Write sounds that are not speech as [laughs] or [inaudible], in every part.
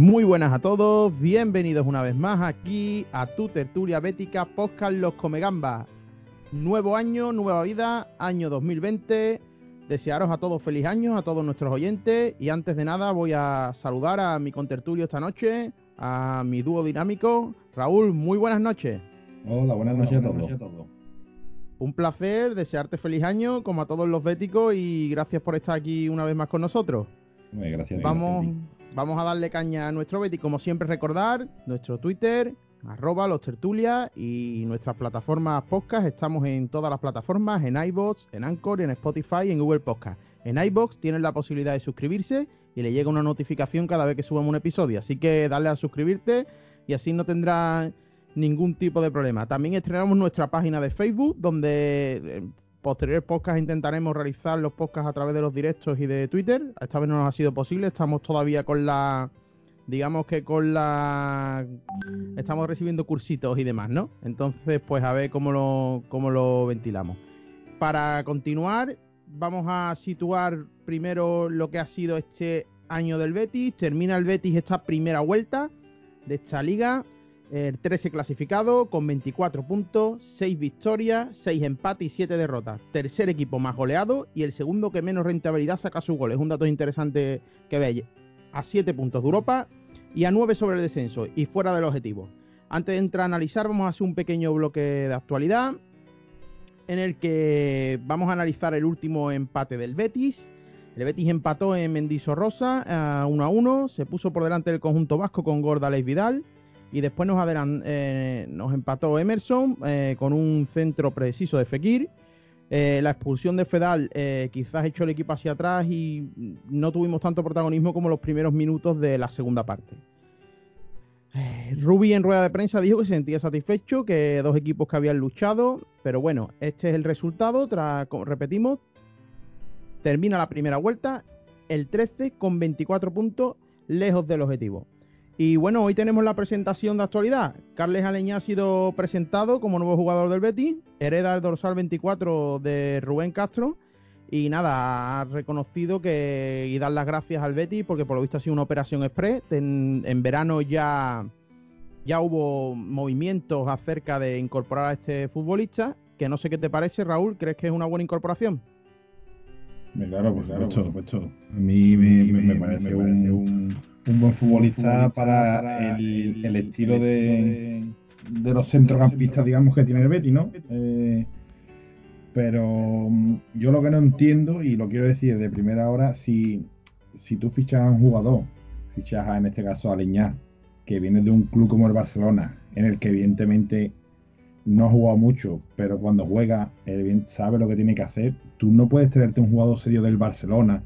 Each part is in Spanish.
Muy buenas a todos, bienvenidos una vez más aquí a tu tertulia bética podcast Los Comegambas. Nuevo año, nueva vida, año 2020. Desearos a todos feliz año, a todos nuestros oyentes. Y antes de nada voy a saludar a mi contertulio esta noche, a mi dúo dinámico. Raúl, muy buenas noches. Hola, buenas noches, a, todos. Un placer, desearte feliz año, como a todos los béticos, y gracias por estar aquí una vez más con nosotros. gracias. Vamos, vamos a darle caña a nuestro Betty, como siempre recordar, nuestro Twitter, arroba los tertulias y nuestras plataformas podcast. Estamos en todas las plataformas, en iBox, en Anchor, en Spotify y en Google Podcast. En iBox tienen la posibilidad de suscribirse y le llega una notificación cada vez que subamos un episodio. Así que dale a suscribirte y así no tendrás ningún tipo de problema. También estrenamos nuestra página de Facebook, donde en posteriores podcasts intentaremos realizar los podcasts a través de los directos y de Twitter. Esta vez no nos ha sido posible, estamos todavía con la digamos que con la estamos recibiendo cursitos y demás, ¿no? Entonces, pues a ver cómo lo, cómo lo ventilamos. Para continuar, vamos a situar primero lo que ha sido este año del Betis. Termina el Betis esta primera vuelta de esta liga. El 13 clasificado con 24 puntos, 6 victorias, 6 empates y 7 derrotas. Tercer equipo más goleado y el segundo que menos rentabilidad saca su gol. Es un dato interesante que veis. A 7 puntos de Europa y a 9 sobre el descenso y fuera del objetivo. Antes de entrar a analizar, vamos a hacer un pequeño bloque de actualidad en el que vamos a analizar el último empate del Betis. El Betis empató en Mendizorrosa a 1 a 1, se puso por delante del conjunto vasco con Gordales Vidal y después nos, eh, nos empató Emerson eh, con un centro preciso de Fekir. Eh, la expulsión de Fedal quizás echó el equipo hacia atrás y no tuvimos tanto protagonismo como los primeros minutos de la segunda parte. Rubi en rueda de prensa dijo que se sentía satisfecho, que dos equipos que habían luchado, pero bueno, este es el resultado, tras, repetimos, termina la primera vuelta, el 13 con 24 puntos, lejos del objetivo. Y bueno, hoy tenemos la presentación de actualidad. Carles Aleñá ha sido presentado como nuevo jugador del Betis, hereda el dorsal 24 de Rubén Castro. Y nada, ha reconocido que y dar las gracias al Betis porque por lo visto ha sido una operación express. En, verano ya, ya hubo movimientos acerca de incorporar a este futbolista. Que no sé qué te parece, Raúl. ¿Crees que es una buena incorporación? Claro, por supuesto. A mí me, parece, un un buen futbolista para el, estilo de, de, los centrocampistas, digamos, que tiene el Betty, ¿no? Eh, pero mm, yo lo que no entiendo, y lo quiero decir de primera hora, si, si tú fichas a un jugador, fichas a, en este caso a Leñá, que viene de un club como el Barcelona, en el que evidentemente no ha jugado mucho, pero cuando juega, él sabe lo que tiene que hacer, tú no puedes traerte un jugador serio del Barcelona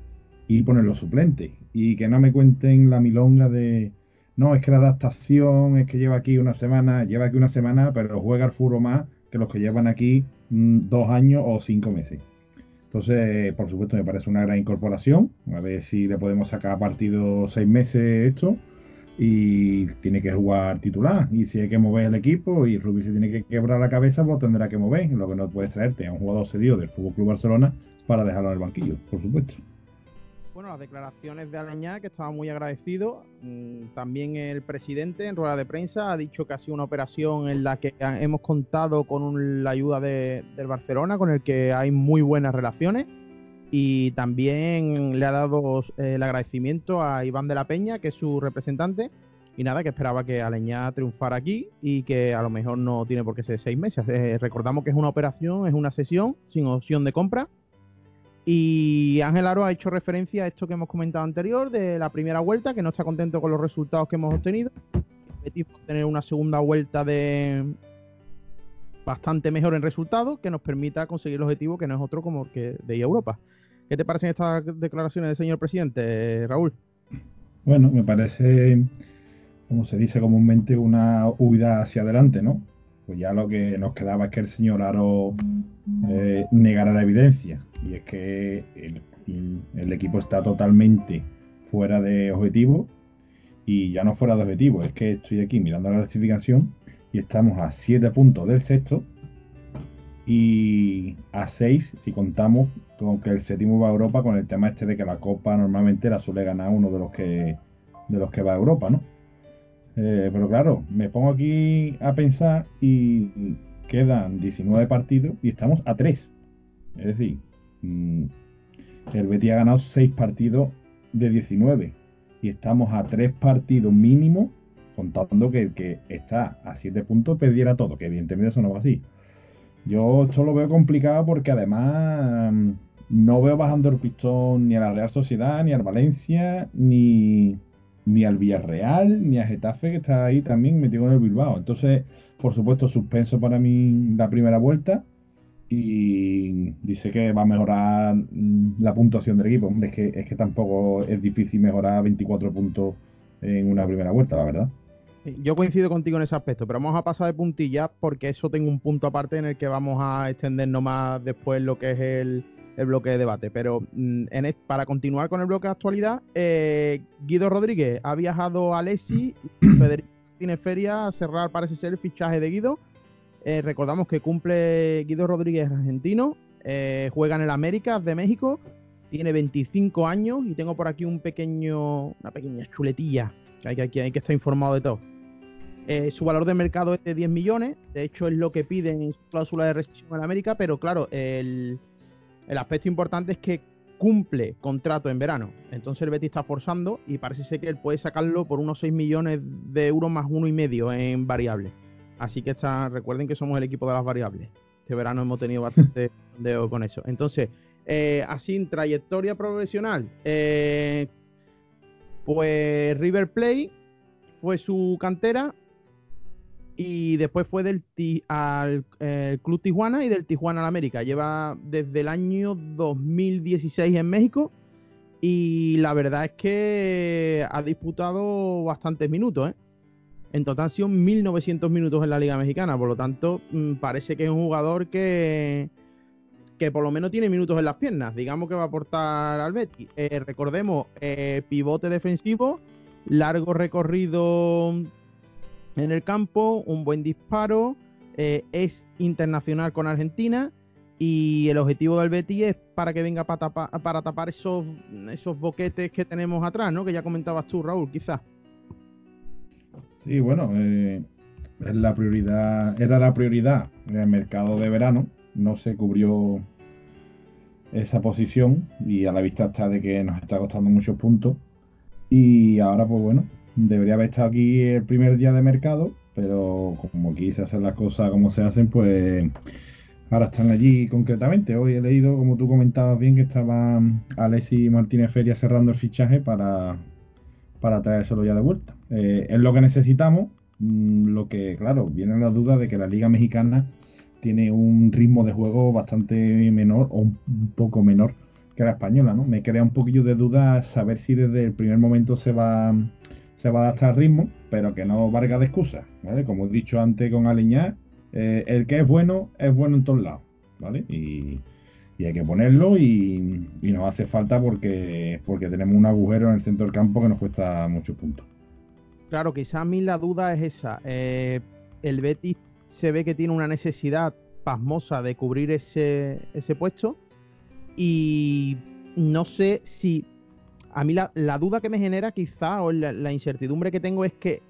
y ponerlo suplente y que no me cuenten la milonga de no, es que la adaptación es que lleva aquí una semana, lleva aquí una semana, pero juega al furo más que los que llevan aquí mm, dos años o cinco meses. Entonces, por supuesto, me parece una gran incorporación. A ver si le podemos sacar partido seis meses esto. Y tiene que jugar titular. Y si hay que mover el equipo y Rubí se tiene que quebrar la cabeza, pues tendrá que mover. Lo que no puedes traerte a un jugador cedido del Fútbol Club Barcelona para dejarlo en el banquillo, por supuesto bueno, las declaraciones de Aleñá, que estaba muy agradecido. Mm, también el presidente en rueda de prensa ha dicho que ha sido una operación en la que hemos contado con la ayuda del Barcelona, con el que hay muy buenas relaciones. Y también le ha dado eh, el agradecimiento a Iván de la Peña, que es su representante. Y nada, que esperaba que Aleñá triunfara aquí y que a lo mejor no tiene por qué ser seis meses. Eh, recordamos que es una operación, es una sesión sin opción de compra y Ángel Aro ha hecho referencia a esto que hemos comentado anterior de la primera vuelta, que no está contento con los resultados que hemos obtenido. Betis tener una segunda vuelta de bastante mejor en resultados que nos permita conseguir el objetivo que no es otro como el que de Europa. ¿Qué te parecen estas declaraciones del señor presidente, Raúl? Bueno, me parece, como se dice comúnmente, una huida hacia adelante, ¿no? Pues ya lo que nos quedaba es que el señor Aro eh, negara la evidencia. Y es que el, equipo está totalmente fuera de objetivo. Y ya no fuera de objetivo, es que estoy aquí mirando la clasificación y estamos a 7 puntos del sexto y a 6 si contamos con que el séptimo va a Europa con el tema este de que la Copa normalmente la suele ganar uno de los que de los que va a Europa, ¿no? Eh, pero claro, me pongo aquí a pensar y quedan 19 partidos y estamos a 3. Es decir, mm, el Betis ha ganado 6 partidos de 19 y estamos a 3 partidos mínimo, contando que el que está a 7 puntos perdiera todo, que evidentemente eso no va así. Yo esto lo veo complicado porque además mm, no veo bajando el pistón ni a la Real Sociedad, ni al Valencia, ni, ni al Villarreal, ni a Getafe, que está ahí también metido en el Bilbao. Entonces, por supuesto, suspenso para mí la primera vuelta. Y dice que va a mejorar mm, la puntuación del equipo. Hombre, es que, es que tampoco es difícil mejorar 24 puntos en una primera vuelta, la verdad. Yo coincido contigo en ese aspecto, pero vamos a pasar de puntillas porque eso tengo un punto aparte en el que vamos a extendernos más después lo que es el, el bloque de debate. Pero mm, para continuar con el bloque de actualidad, eh, Guido Rodríguez ha viajado a Lesi [clears throat] Federico tiene Feria a cerrar, parece ser, el fichaje de Guido. Eh, recordamos que cumple Guido Rodríguez argentino, eh, juega en el América de México, tiene 25 años y tengo por aquí un pequeño, una pequeña chuletilla que hay que, hay que estar informado de todo. Su valor de mercado es de 10 millones, de hecho es lo que piden en su cláusula de rescisión en América, pero claro, el, el aspecto importante es que cumple contrato en verano. Entonces el Betis está forzando y parece ser que él puede sacarlo por unos 6 millones de euros más uno y medio en variables. Así que está, recuerden que somos el equipo de las variables. Este verano hemos tenido bastante [laughs] sondeo con eso. Entonces, eh, así en trayectoria profesional, eh, pues River Play fue su cantera, y después fue del al eh, Club Tijuana y del Tijuana al América. Lleva desde el año 2016 en México y la verdad es que ha disputado bastantes minutos. ¿eh? En total han sido 1.900 minutos en la Liga Mexicana, por lo tanto mm, parece que es un jugador que, que por lo menos tiene minutos en las piernas. Digamos que va a aportar al Betis. Eh, recordemos, pivote defensivo, largo recorrido en el campo, un buen disparo, eh, es internacional con Argentina y el objetivo del Betis es para que venga para tapar, para tapar esos, esos boquetes que tenemos atrás, ¿no? Que ya comentabas tú, Raúl, quizás. Sí, bueno, eh, la prioridad, era la prioridad en el mercado de verano, no se cubrió esa posición y a la vista está de que nos está costando muchos puntos y ahora pues bueno, debería haber estado aquí el primer día de mercado, pero como quise hacer las cosas como se hacen, pues ahora están allí concretamente. Hoy he leído, como tú comentabas bien, que estaba Alessi Martínez Feria cerrando el fichaje para, para traérselo ya de vuelta. Eh, es lo que necesitamos, mm, lo que, claro, viene la duda de que la Liga Mexicana tiene un ritmo de juego bastante menor o un poco menor que la española, ¿no? Me crea un poquillo de duda saber si desde el primer momento se va se va a adaptar al ritmo, pero que no valga de excusa, ¿vale? Como he dicho antes con Aleñá, eh, el que es bueno, es bueno en todos lados, ¿vale? Y, hay que ponerlo y, nos hace falta porque, porque tenemos un agujero en el centro del campo que nos cuesta muchos puntos. Claro, quizá a mí la duda es esa. Eh, el Betis se ve que tiene una necesidad pasmosa de cubrir ese, ese puesto y no sé si a mí la, duda que me genera quizá, o la, incertidumbre que tengo es que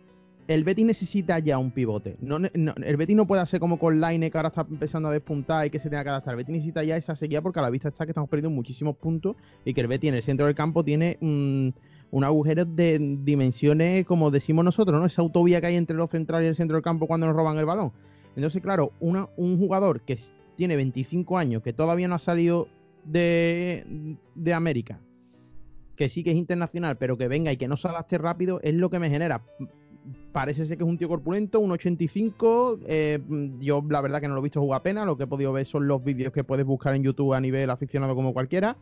el Betis necesita ya un pivote. No, el Betis no puede hacer como con Line, que ahora está empezando a despuntar y que se tenga que adaptar. El Betis necesita ya esa seguida porque a la vista está que estamos perdiendo muchísimos puntos y que el Betis en el centro del campo tiene un, agujero de dimensiones, como decimos nosotros, ¿no? Esa autovía que hay entre los centrales y el centro del campo cuando nos roban el balón. Entonces, claro, un jugador que tiene 25 años, que todavía no ha salido de, de América, que sí que es internacional, pero que venga y que no se adapte rápido, es lo que me genera. Parece ser que es un tío corpulento, un 85. Eh, yo la verdad que no lo he visto jugar apenas. Lo que he podido ver son los vídeos que puedes buscar en YouTube a nivel aficionado como cualquiera.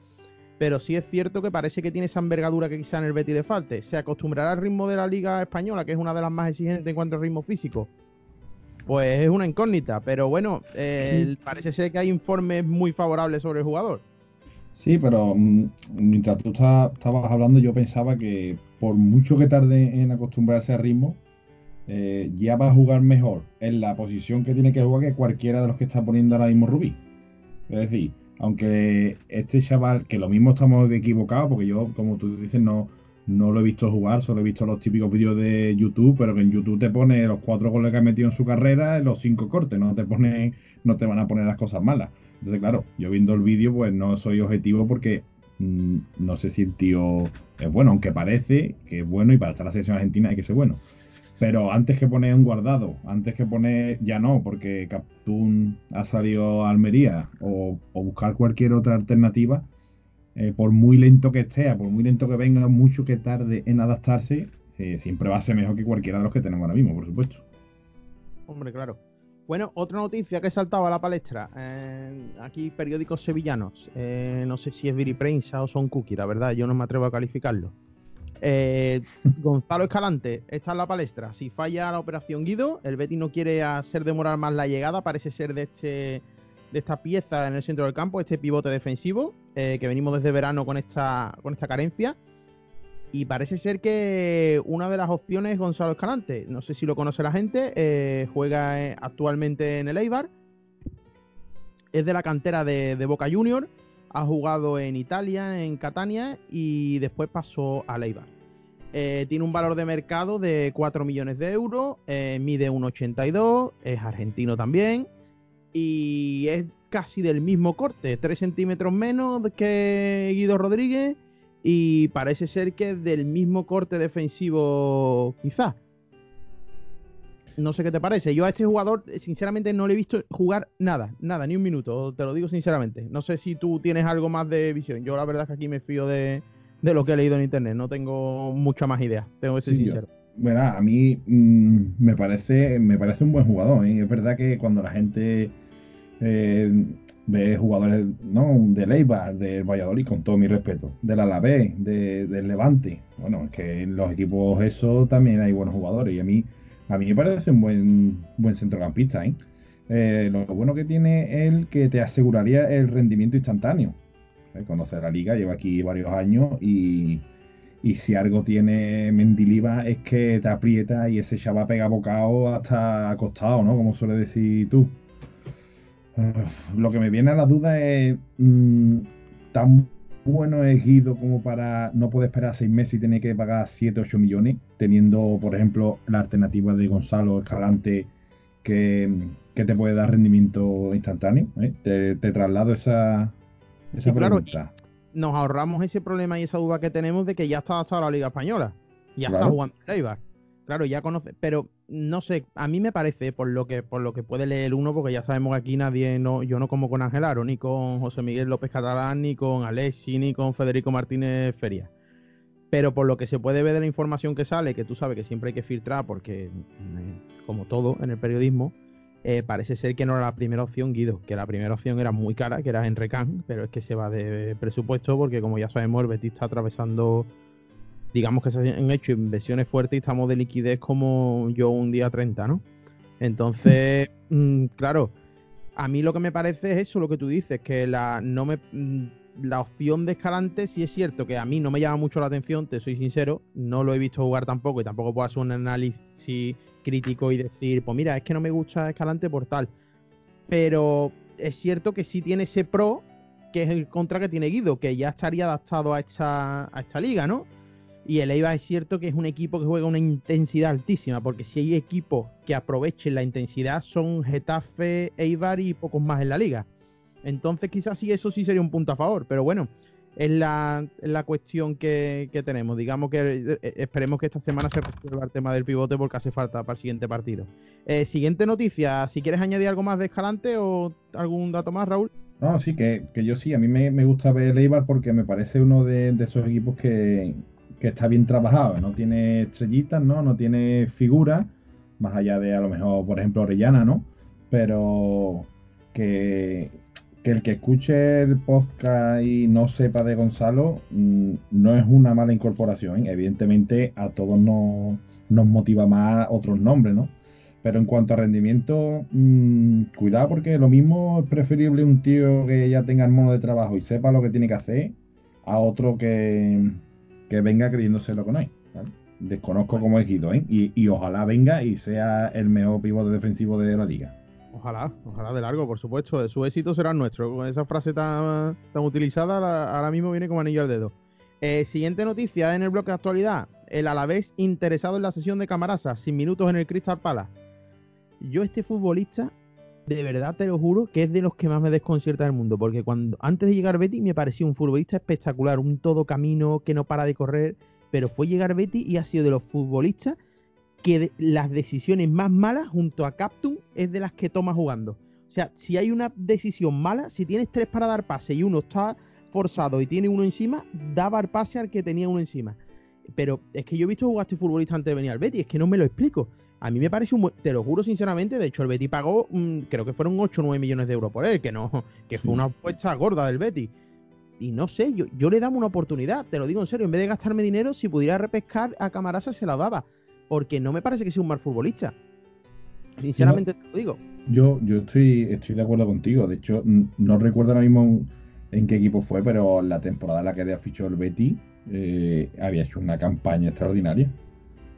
Pero sí es cierto que parece que tiene esa envergadura que quizá en el Betty de falte. ¿Se acostumbrará al ritmo de la Liga Española, que es una de las más exigentes en cuanto al ritmo físico? Pues es una incógnita. Pero bueno, parece ser que hay informes muy favorables sobre el jugador. Sí, pero mm, mientras tú estabas hablando, yo pensaba que por mucho que tarde en acostumbrarse al ritmo, eh, ya va a jugar mejor en la posición que tiene que jugar que cualquiera de los que está poniendo ahora mismo Rubí. Es decir, aunque este chaval, que lo mismo estamos equivocados, porque yo, como tú dices, no, no lo he visto jugar, solo he visto los típicos vídeos de YouTube, pero que en YouTube te pone los cuatro goles que ha metido en su carrera, los cinco cortes, no te pone, no te van a poner las cosas malas. Entonces, claro, yo viendo el vídeo, pues no soy objetivo porque mm, no sé si el tío es bueno, aunque parece que es bueno y para estar en la selección argentina hay que ser bueno. Pero antes que poner un guardado, antes que poner, ya no, porque Captún ha salido a Almería o, buscar cualquier otra alternativa, eh, por muy lento que esté, por muy lento que venga, mucho que tarde en adaptarse, siempre va a ser mejor que cualquiera de los que tenemos ahora mismo, por supuesto. Hombre, claro. Bueno, otra noticia que saltaba a la palestra. Eh, aquí periódicos sevillanos. Eh, no sé si es Viriprensa o Son Cookie, la verdad, yo no me atrevo a calificarlo. [laughs] Gonzalo Escalante está en la palestra. Si falla la operación Guido, el Betty no quiere hacer demorar más la llegada. Parece ser de este de esta pieza en el centro del campo, este pivote defensivo, eh, que venimos desde verano con esta, con esta carencia. Y parece ser que una de las opciones es Gonzalo Escalante. No sé si lo conoce la gente. Eh, juega actualmente en el Eibar. Es de la cantera de, Boca Junior ha jugado en Italia, en Catania y después pasó a Leibar. Eh, tiene un valor de mercado de 4 millones de euros, eh, mide 1,82, es argentino también y es casi del mismo corte, 3 centímetros menos que Guido Rodríguez y parece ser que es del mismo corte defensivo quizás. No sé qué te parece. Yo a este jugador, sinceramente, no le he visto jugar nada, nada, ni un minuto, te lo digo sinceramente. No sé si tú tienes algo más de visión. Yo la verdad es que aquí me fío de, lo que he leído en internet, no tengo mucha más idea, tengo que ser sincero. a mí mm, me parece me parece un buen jugador. ¿eh? Es verdad que cuando la gente eh, ve jugadores no de Leibar, del Valladolid, con todo mi respeto, del Alavés, de, del Levante, bueno, es que en los equipos eso también hay buenos jugadores y a mí a mí me parece un buen, buen centrocampista, ¿eh? ¿eh? lo bueno que tiene él que te aseguraría el rendimiento instantáneo. ¿eh? Conoce la liga, lleva aquí varios años y, si algo tiene Mendiliva es que te aprieta y ese chaval pega bocado hasta acostado, ¿no? Como suele decir tú. Lo que me viene a la duda es mm, tan bueno es Guido como para no poder esperar seis meses y tener que pagar 7, 8 millones, teniendo, por ejemplo, la alternativa de Gonzalo Escalante que, te puede dar rendimiento instantáneo. ¿eh? Te, traslado esa, esa pregunta. nos ahorramos ese problema y esa duda que tenemos de que ya está hasta la Liga Española. Ya está jugando Eibar. Claro, ya conoce, pero no sé, a mí me parece, por lo que, por lo que puede leer uno, porque ya sabemos que aquí nadie, no, yo no como con Ángel Aro, ni con José Miguel López Catalán, ni con Alexi, ni con Federico Martínez Feria. Pero por lo que se puede ver de la información que sale, que tú sabes que siempre hay que filtrar, porque mm, como todo en el periodismo, eh, parece ser que no era la primera opción Guido, que la primera opción era muy cara, que era en Recán, pero es que se va de presupuesto porque como ya sabemos el Betis está atravesando digamos que se han hecho inversiones fuertes y estamos de liquidez como yo un día 30, ¿no? Entonces, mm, claro, a mí lo que me parece es eso, lo que tú dices, que la, no me, mm, la opción de Escalante sí es cierto que a mí no me llama mucho la atención, te soy sincero, no lo he visto jugar tampoco y tampoco puedo hacer un análisis crítico y decir, pues mira, es que no me gusta Escalante por tal. Pero es cierto que sí tiene ese pro, que es el contra que tiene Guido, que ya estaría adaptado a esta, a esta liga, ¿no? Y el Eibar es cierto que es un equipo que juega una intensidad altísima, porque si hay equipos que aprovechen la intensidad son Getafe, Eibar y pocos más en la liga. Entonces quizás sí eso sí sería un punto a favor, pero bueno, es la, la cuestión que, tenemos. Digamos que eh, eh, esperemos que esta semana se resuelva el tema del pivote porque hace falta para el siguiente partido. Eh, siguiente noticia, si quieres añadir algo más de Escalante o algún dato más, Raúl. No, sí, que, yo sí, a mí me, gusta ver el Eibar porque me parece uno de esos equipos que, que está bien trabajado, no tiene estrellitas, ¿no? No tiene figuras, más allá de a lo mejor, por ejemplo, Orellana, ¿no? Pero que, el que escuche el podcast y no sepa de Gonzalo mm, no es una mala incorporación. Evidentemente a todos nos, nos motiva más otros nombres, ¿no? Pero en cuanto a rendimiento, mm, cuidado porque lo mismo es preferible un tío que ya tenga el mono de trabajo y sepa lo que tiene que hacer a otro que, que venga creyéndose lo que no hay. Desconozco cómo es ¿eh? Y, ojalá venga y sea el mejor pivote defensivo de la liga. Ojalá, ojalá de largo, por supuesto. Su éxito será nuestro. Con esa frase tan, tan utilizada, ahora mismo viene como anillo al dedo. Eh, siguiente noticia en el bloque de actualidad. El Alavés interesado en la sesión de Camarasa, sin minutos en el Crystal Palace. Yo este futbolista, de verdad te lo juro, que es de los que más me desconcierta del mundo. Porque cuando antes de llegar Betty me parecía un futbolista espectacular, un todo camino que no para de correr. Pero fue llegar Betty y ha sido de los futbolistas que las decisiones más malas junto a Captain es de las que toma jugando. O sea, si hay una decisión mala, si tienes tres para dar pase y uno está forzado y tiene uno encima, daba el pase al que tenía uno encima. Pero es que yo he visto jugar este futbolista antes de venir al Betty, es que no me lo explico. A mí me parece un te lo juro sinceramente, de hecho el Betty pagó, mm, creo que fueron 8 o 9 millones de euros por él, que no, que fue una apuesta gorda del Betty. Y no sé, yo, yo le daba una oportunidad, te lo digo en serio, en vez de gastarme dinero, si pudiera repescar a Camarasa se la daba, porque no me parece que sea un mal futbolista. Sinceramente te lo digo. Yo, yo estoy, estoy de acuerdo contigo, de hecho no recuerdo ahora mismo en qué equipo fue, pero la temporada en la que había fichado el Betty eh, había hecho una campaña extraordinaria.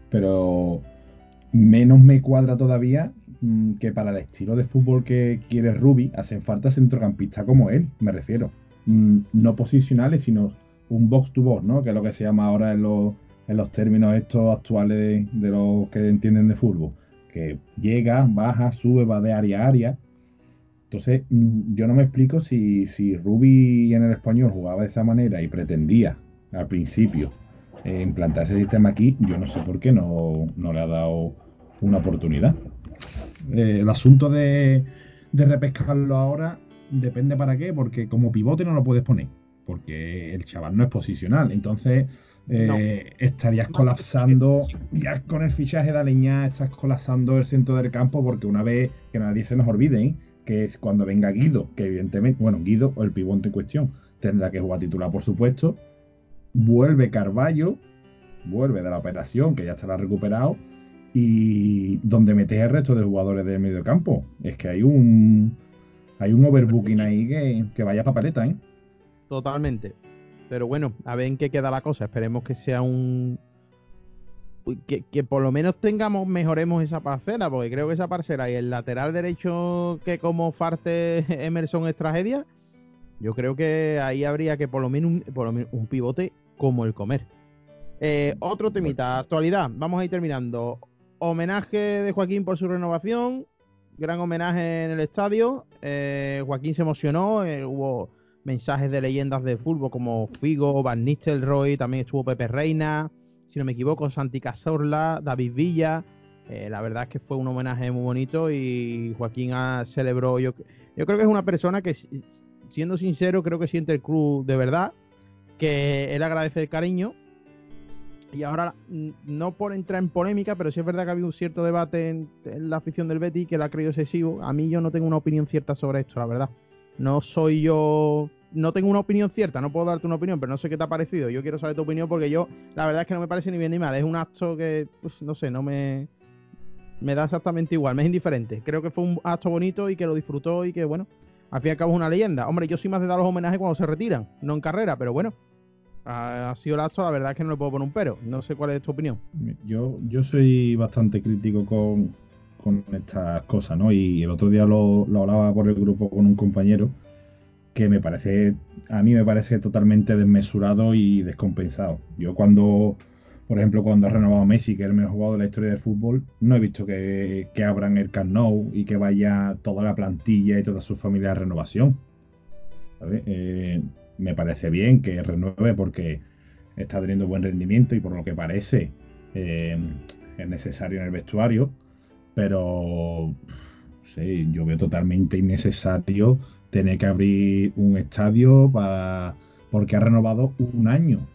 Pero menos me cuadra todavía mm, que para el estilo de fútbol que quiere Ruby hacen falta centrocampistas como él, me refiero. Mm, no posicionales, sino un box to box, ¿no? Que es lo que se llama ahora en los, términos estos actuales de, de los que entienden de fútbol. Que llega, baja, sube, va de área a área entonces, mm, yo no me explico si, si Ruby en el español jugaba de esa manera y pretendía al principio eh, implantar ese sistema aquí, yo no sé por qué no, le ha dado una oportunidad. Eh, el asunto de, repescarlo ahora depende para qué, porque como pivote no lo puedes poner, porque el chaval no es posicional. Entonces, eh, estarías colapsando, ya con el fichaje de Aleñá, estás colapsando el centro del campo, porque una vez que nadie se nos olvide, ¿eh? que es cuando venga Guido, que evidentemente, bueno, Guido o el pivote en cuestión tendrá que jugar titular, por supuesto. Vuelve Carballo, vuelve de la operación, que ya estará recuperado, y donde metes el resto de jugadores del medio campo. Es que hay un hay un overbooking ahí que, que vaya papeleta, ¿eh? Totalmente. Pero bueno, a ver en qué queda la cosa. Esperemos que sea un, que, por lo menos tengamos, mejoremos esa parcela, porque creo que esa parcela y el lateral derecho que como Farte [laughs] Emerson es tragedia, yo creo que ahí habría que por lo menos por lo menos un pivote como el comer. Eh, otro temita, actualidad, vamos a ir terminando. Homenaje de Joaquín por su renovación, gran homenaje en el estadio. Eh, Joaquín se emocionó, eh, hubo mensajes de leyendas de fútbol como Figo, Van Nistelrooy, también estuvo Pepe Reina si no me equivoco, Santi Cazorla, David Villa. Eh, la verdad es que fue un homenaje muy bonito y Joaquín celebró. Yo, yo creo que es una persona que, siendo sincero, creo que siente el club de verdad, que él agradece el cariño. Y ahora, no por entrar en polémica, pero sí es verdad que ha habido un cierto debate en, la afición del Betty que lo ha creído excesivo. A mí yo no tengo una opinión cierta sobre esto, la verdad. No soy yo no tengo una opinión cierta, no puedo darte una opinión, pero no sé qué te ha parecido. Yo quiero saber tu opinión porque yo, la verdad es que no me parece ni bien ni mal. Es un acto que, pues, no sé, no me. Me da exactamente igual, me es indiferente. Creo que fue un acto bonito y que lo disfrutó y que, bueno, al fin y al cabo es una leyenda. Hombre, yo soy más de dar los homenajes cuando se retiran, no en carrera, pero bueno, ha, sido el acto, la verdad es que no le puedo poner un pero. No sé cuál es tu opinión. Yo, yo soy bastante crítico con, con estas cosas, ¿no? Y el otro día lo, lo hablaba por el grupo con un compañero que me parece, a mí me parece totalmente desmesurado y descompensado. Yo cuando, por ejemplo, cuando ha renovado Messi, que es el mejor jugador de la historia del fútbol, no he visto que, abran el Camp y que vaya toda la plantilla y toda su familia a renovación. Eh, me parece bien que renueve porque está teniendo buen rendimiento y por lo que parece eh, es necesario en el vestuario, pero sí, yo veo totalmente innecesario tener que abrir un estadio para porque ha renovado un año.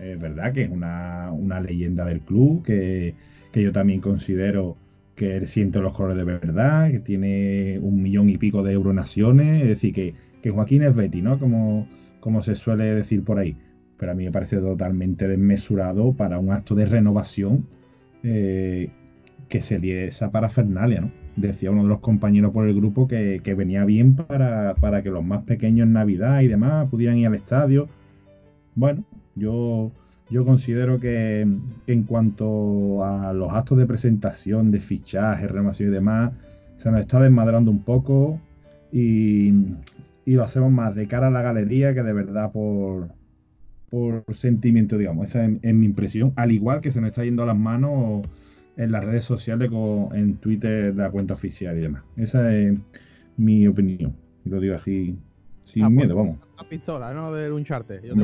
Es verdad que es una, leyenda del club, que, yo también considero que él siente los colores de verdad, que tiene un millón y pico de euronaciones, es decir, que, que Joaquín es Betty, ¿no? Como, como se suele decir por ahí. Pero a mí me parece totalmente desmesurado para un acto de renovación eh, que sería esa parafernalia, ¿no? decía uno de los compañeros por el grupo que, venía bien para, que los más pequeños en Navidad y demás pudieran ir al estadio. Bueno, yo, yo considero que, en cuanto a los actos de presentación, de fichaje, renovación y demás, se nos está desmadrando un poco y, lo hacemos más de cara a la galería que de verdad por, por sentimiento, digamos. Esa es, mi impresión. Al igual que se nos está yendo a las manos en las redes sociales, con, en Twitter, la cuenta oficial y demás. Esa es mi opinión. Y lo digo así, sin ah, pues, miedo, vamos. La pistola, ¿no? Del Uncharted. Yo,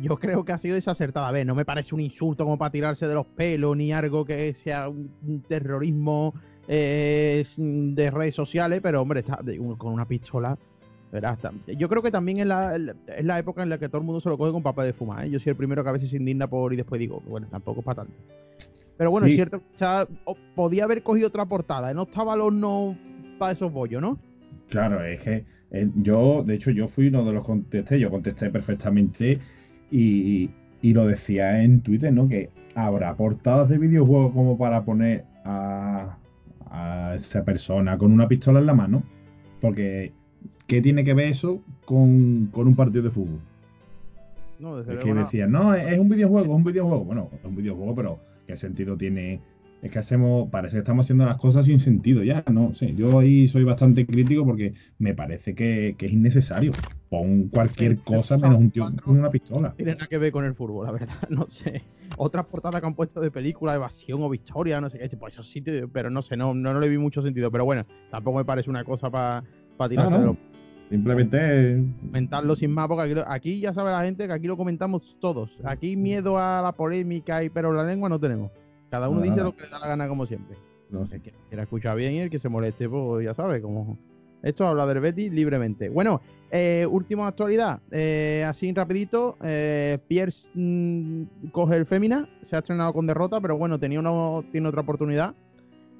Yo creo que ha sido desacertada. A ver, no me parece un insulto como para tirarse de los pelos, ni algo que sea un terrorismo eh, de redes sociales, pero hombre, está, con una pistola yo creo que también es la, es la época en la que todo el mundo se lo coge con papel de fumar. ¿eh? Yo soy el primero que a veces se indigna por y después digo, bueno, tampoco es para tanto. Pero bueno, es cierto, o podía haber cogido otra portada. ¿eh? No estaba el horno para esos bollos, ¿no? Claro, es que eh, yo, de hecho, yo fui uno de los contesté, yo contesté perfectamente y, y lo decía en Twitter, ¿no? Que habrá portadas de videojuegos como para poner a, a esa persona con una pistola en la mano. Porque ¿Qué tiene que ver eso con, un partido de fútbol? No, desde es que decían, no, es un videojuego, es un videojuego. Bueno, es un videojuego, pero ¿qué sentido tiene? Es que hacemos, parece que estamos haciendo las cosas sin sentido ya, no sé. Yo ahí soy bastante crítico porque me parece que, es innecesario. Pon cualquier cosa menos un tío con una pistola. Tiene nada que ver con el fútbol, la verdad, [laughs] no sé. Otras portadas que han puesto de película, evasión o victoria, no sé qué, pues esos sitios, pero no sé, no, no, le vi mucho sentido. Pero bueno, tampoco me parece una cosa para tirarse de los Simplemente. Comentarlo sin más, porque aquí, ya sabe la gente que aquí lo comentamos todos. Aquí miedo a la polémica y pero la lengua no tenemos. Cada uno dice lo que le da la gana, como siempre. No sé. El que quiera escuchar bien y el que se moleste, pues ya sabe, como. Esto habla del Betty libremente. Bueno, eh, última actualidad. Eh, así rapidito. Eh, Pierce mm, coge el Fémina. Se ha estrenado con derrota, pero bueno, tenía uno, tiene otra oportunidad.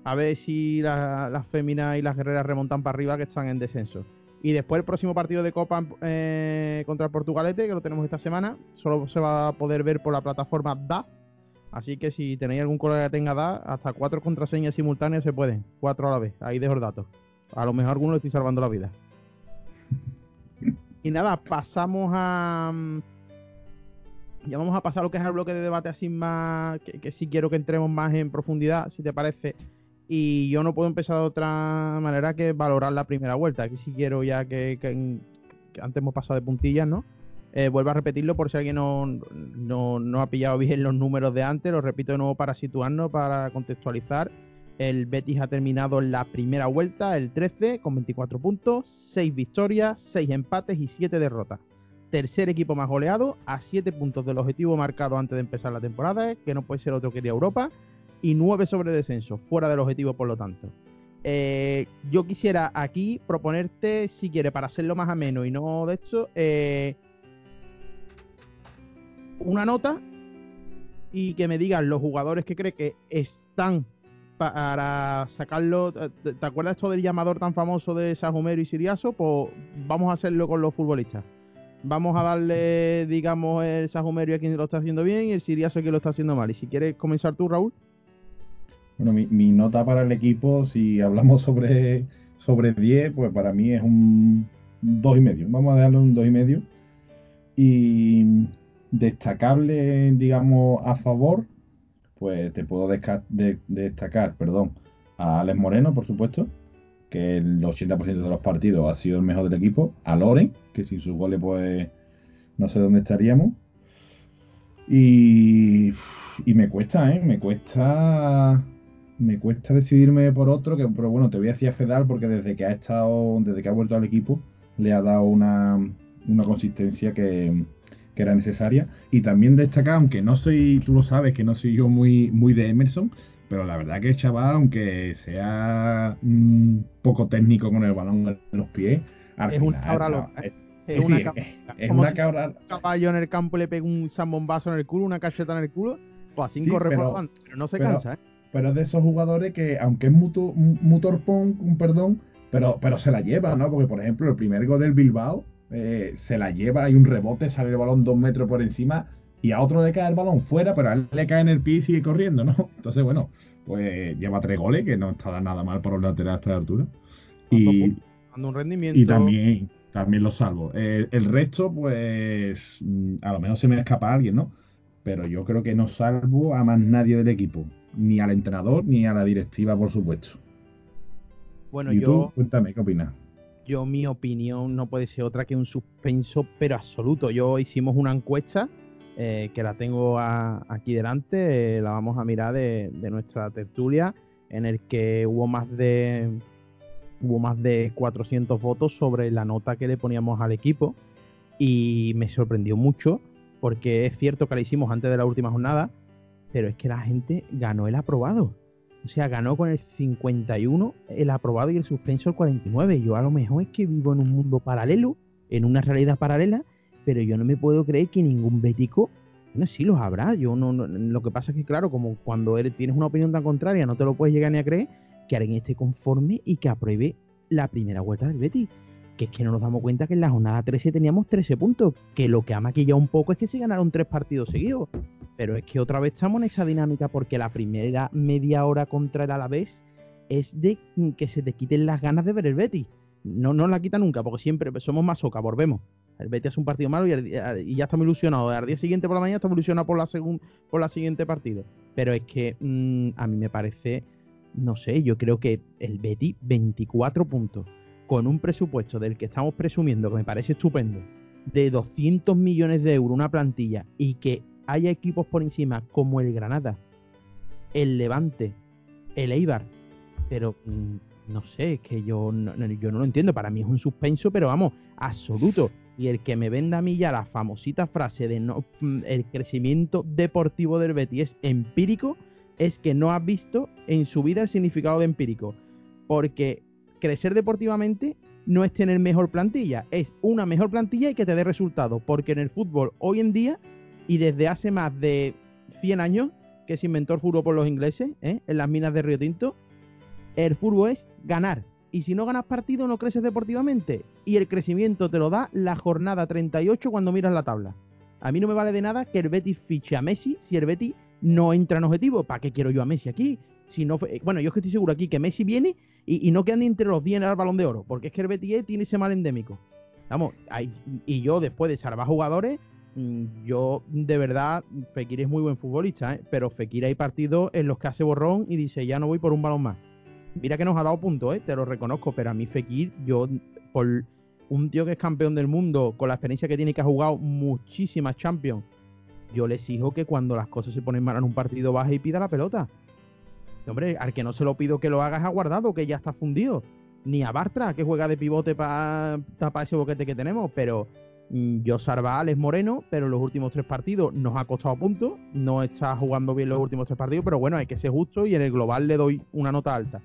A ver si las féminas y las guerreras remontan para arriba que están en descenso. Y después el próximo partido de Copa eh, contra el Portugalete, que lo tenemos esta semana, solo se va a poder ver por la plataforma DAZ. Así que si tenéis algún colega que tenga DAZ, hasta cuatro contraseñas simultáneas se pueden, cuatro a la vez. Ahí dejo el dato. A lo mejor alguno le estoy salvando la vida. [laughs] y nada, pasamos a. Ya vamos a pasar a lo que es el bloque de debate así más. Que, que sí quiero que entremos más en profundidad, si te parece. Y yo no puedo empezar de otra manera que valorar la primera vuelta. Aquí sí quiero ya que, antes hemos pasado de puntillas, ¿no? Eh, vuelvo a repetirlo por si alguien no, no, ha pillado bien los números de antes. Lo repito de nuevo para situarnos, para contextualizar. El Betis ha terminado la primera vuelta, el 13, con 24 puntos, 6 victorias, 6 empates y 7 derrotas. Tercer equipo más goleado, a 7 puntos del objetivo marcado antes de empezar la temporada, que no puede ser otro que de Europa y 9 sobre descenso, fuera del objetivo por lo tanto. Eh, yo quisiera aquí proponerte, si quiere, para hacerlo más ameno y no de hecho, una nota y que me digan los jugadores que cree que están para sacarlo. ¿Te acuerdas esto del llamador tan famoso de Sajumero y Siriaso? Pues vamos a hacerlo con los futbolistas. Vamos a darle, digamos, el Sajumero a quien lo está haciendo bien y el Siriaso a quien lo está haciendo mal. Y si quieres comenzar tú, Raúl. Bueno, mi, nota para el equipo, si hablamos sobre, sobre 10, pues para mí es un 2,5. Vamos a darle un 2,5. Y destacable, digamos, a favor, pues te puedo destacar, perdón, a Alex Moreno, por supuesto, que el 80% de los partidos ha sido el mejor del equipo, a Loren, que sin sus goles, pues no sé dónde estaríamos. Y, y me cuesta, ¿eh? Me cuesta me cuesta decidirme por otro, que, pero bueno, te voy a decir a Fedal porque desde que ha estado, desde que ha vuelto al equipo, le ha dado una, consistencia que, era necesaria. Y también destacar, aunque no soy, tú lo sabes, que no soy yo muy, muy de Emerson, pero la verdad que el chaval, aunque sea un poco técnico con el balón en los pies, al es una cabra. Es, una, es, una cabra. Un caballo en el campo le pega un zambombazo en el culo, una cacheta en el culo, pues así corre por pero no se cansa, ¿eh? pero es de esos jugadores que, aunque es muto, motor un perdón, pero, pero se la lleva, ¿no? Porque, por ejemplo, el primer gol del Bilbao eh, se la lleva, hay un rebote, sale el balón dos metros por encima y a otro le cae el balón fuera, pero a él le cae en el pie y sigue corriendo, ¿no? [laughs] Entonces, bueno, pues lleva tres goles, que no está nada mal para los laterales a esta altura. Y, un rendimiento. y también, también lo salvo. El, el, resto, pues, mm, a lo mejor se me escapa alguien, ¿no? Pero yo creo que no salvo a más nadie del equipo ni al entrenador ni a la directiva, por supuesto. Bueno, yo. Cuéntame, ¿qué opinas? Yo mi opinión no puede ser otra que un suspenso, pero absoluto. Yo hicimos una encuesta eh, que la tengo aquí delante, eh, la vamos a mirar de, nuestra tertulia, en el que hubo más de hubo más de 400 votos sobre la nota que le poníamos al equipo y me sorprendió mucho porque es cierto que la hicimos antes de la última jornada, pero es que la gente ganó el aprobado. O sea, ganó con el 51 el aprobado y el suspenso el 49. Yo a lo mejor es que vivo en un mundo paralelo, en una realidad paralela, pero yo no me puedo creer que ningún bético, bueno, sí los habrá, yo no, lo que pasa es que claro, como cuando eres, tienes una opinión tan contraria, no te lo puedes llegar ni a creer, que alguien esté conforme y que apruebe la primera vuelta del Betis. Que es que no nos damos cuenta que en la jornada 13 teníamos 13 puntos, que lo que ha maquillado un poco es que se ganaron tres partidos seguidos. Pero es que otra vez estamos en esa dinámica porque la primera media hora contra el Alavés es de que se te quiten las ganas de ver el Betis. No nos la quita nunca, porque siempre somos más soca, volvemos. El Betis es un partido malo y, ya estamos ilusionados. Al día siguiente por la mañana estamos ilusionados por la, por la siguiente partido. Pero es que mm, a mí me parece, no sé, yo creo que el Betis 24 puntos con un presupuesto del que estamos presumiendo, que me parece estupendo, de 200 millones de euros una plantilla y que haya equipos por encima como el Granada, el Levante, el Eibar, pero mm, no sé, es que yo no lo entiendo, para mí es un suspenso, pero vamos, absoluto y el que me venda a mí ya la famosita frase de no, mm, el crecimiento deportivo del Betis es empírico, es que no ha visto en su vida el significado de empírico. Porque crecer deportivamente no es tener mejor plantilla, es una mejor plantilla y que te dé resultados. Porque en el fútbol hoy en día y desde hace más de 100 años que se inventó el fútbol por los ingleses, ¿eh? en las minas de Río Tinto, el fútbol es ganar y si no ganas partido no creces deportivamente. Y el crecimiento te lo da la jornada 38 cuando miras la tabla. A mí no me vale de nada que el Betis fiche a Messi si el Betis no entra en objetivo. ¿Para qué quiero yo a Messi aquí? Si no bueno, yo es que estoy seguro aquí que Messi viene y, no quedan entre los 10 en el balón de oro, porque es que el Betis tiene ese mal endémico. Vamos, y yo después de salvar jugadores, mm, yo de verdad, Fekir es muy buen futbolista, ¿eh? pero Fekir hay partidos en los que hace borrón y dice, ya no voy por un balón más. Mira que nos ha dado puntos, ¿eh? te lo reconozco, pero a mí Fekir, yo, por un tío que es campeón del mundo, con la experiencia que tiene, que ha jugado muchísimas Champions, yo le exijo que cuando las cosas se ponen mal en un partido baje y pida la pelota. Hombre, al que no se lo pido que lo haga es a guardado, que ya está fundido. Ni a Bartra, que juega de pivote para tapar ese boquete que tenemos, pero mm, yo salva a Alex Moreno, pero en los últimos tres partidos nos ha costado puntos. No está jugando bien los últimos tres partidos, pero bueno, hay que ser justo y en el global le doy una nota alta.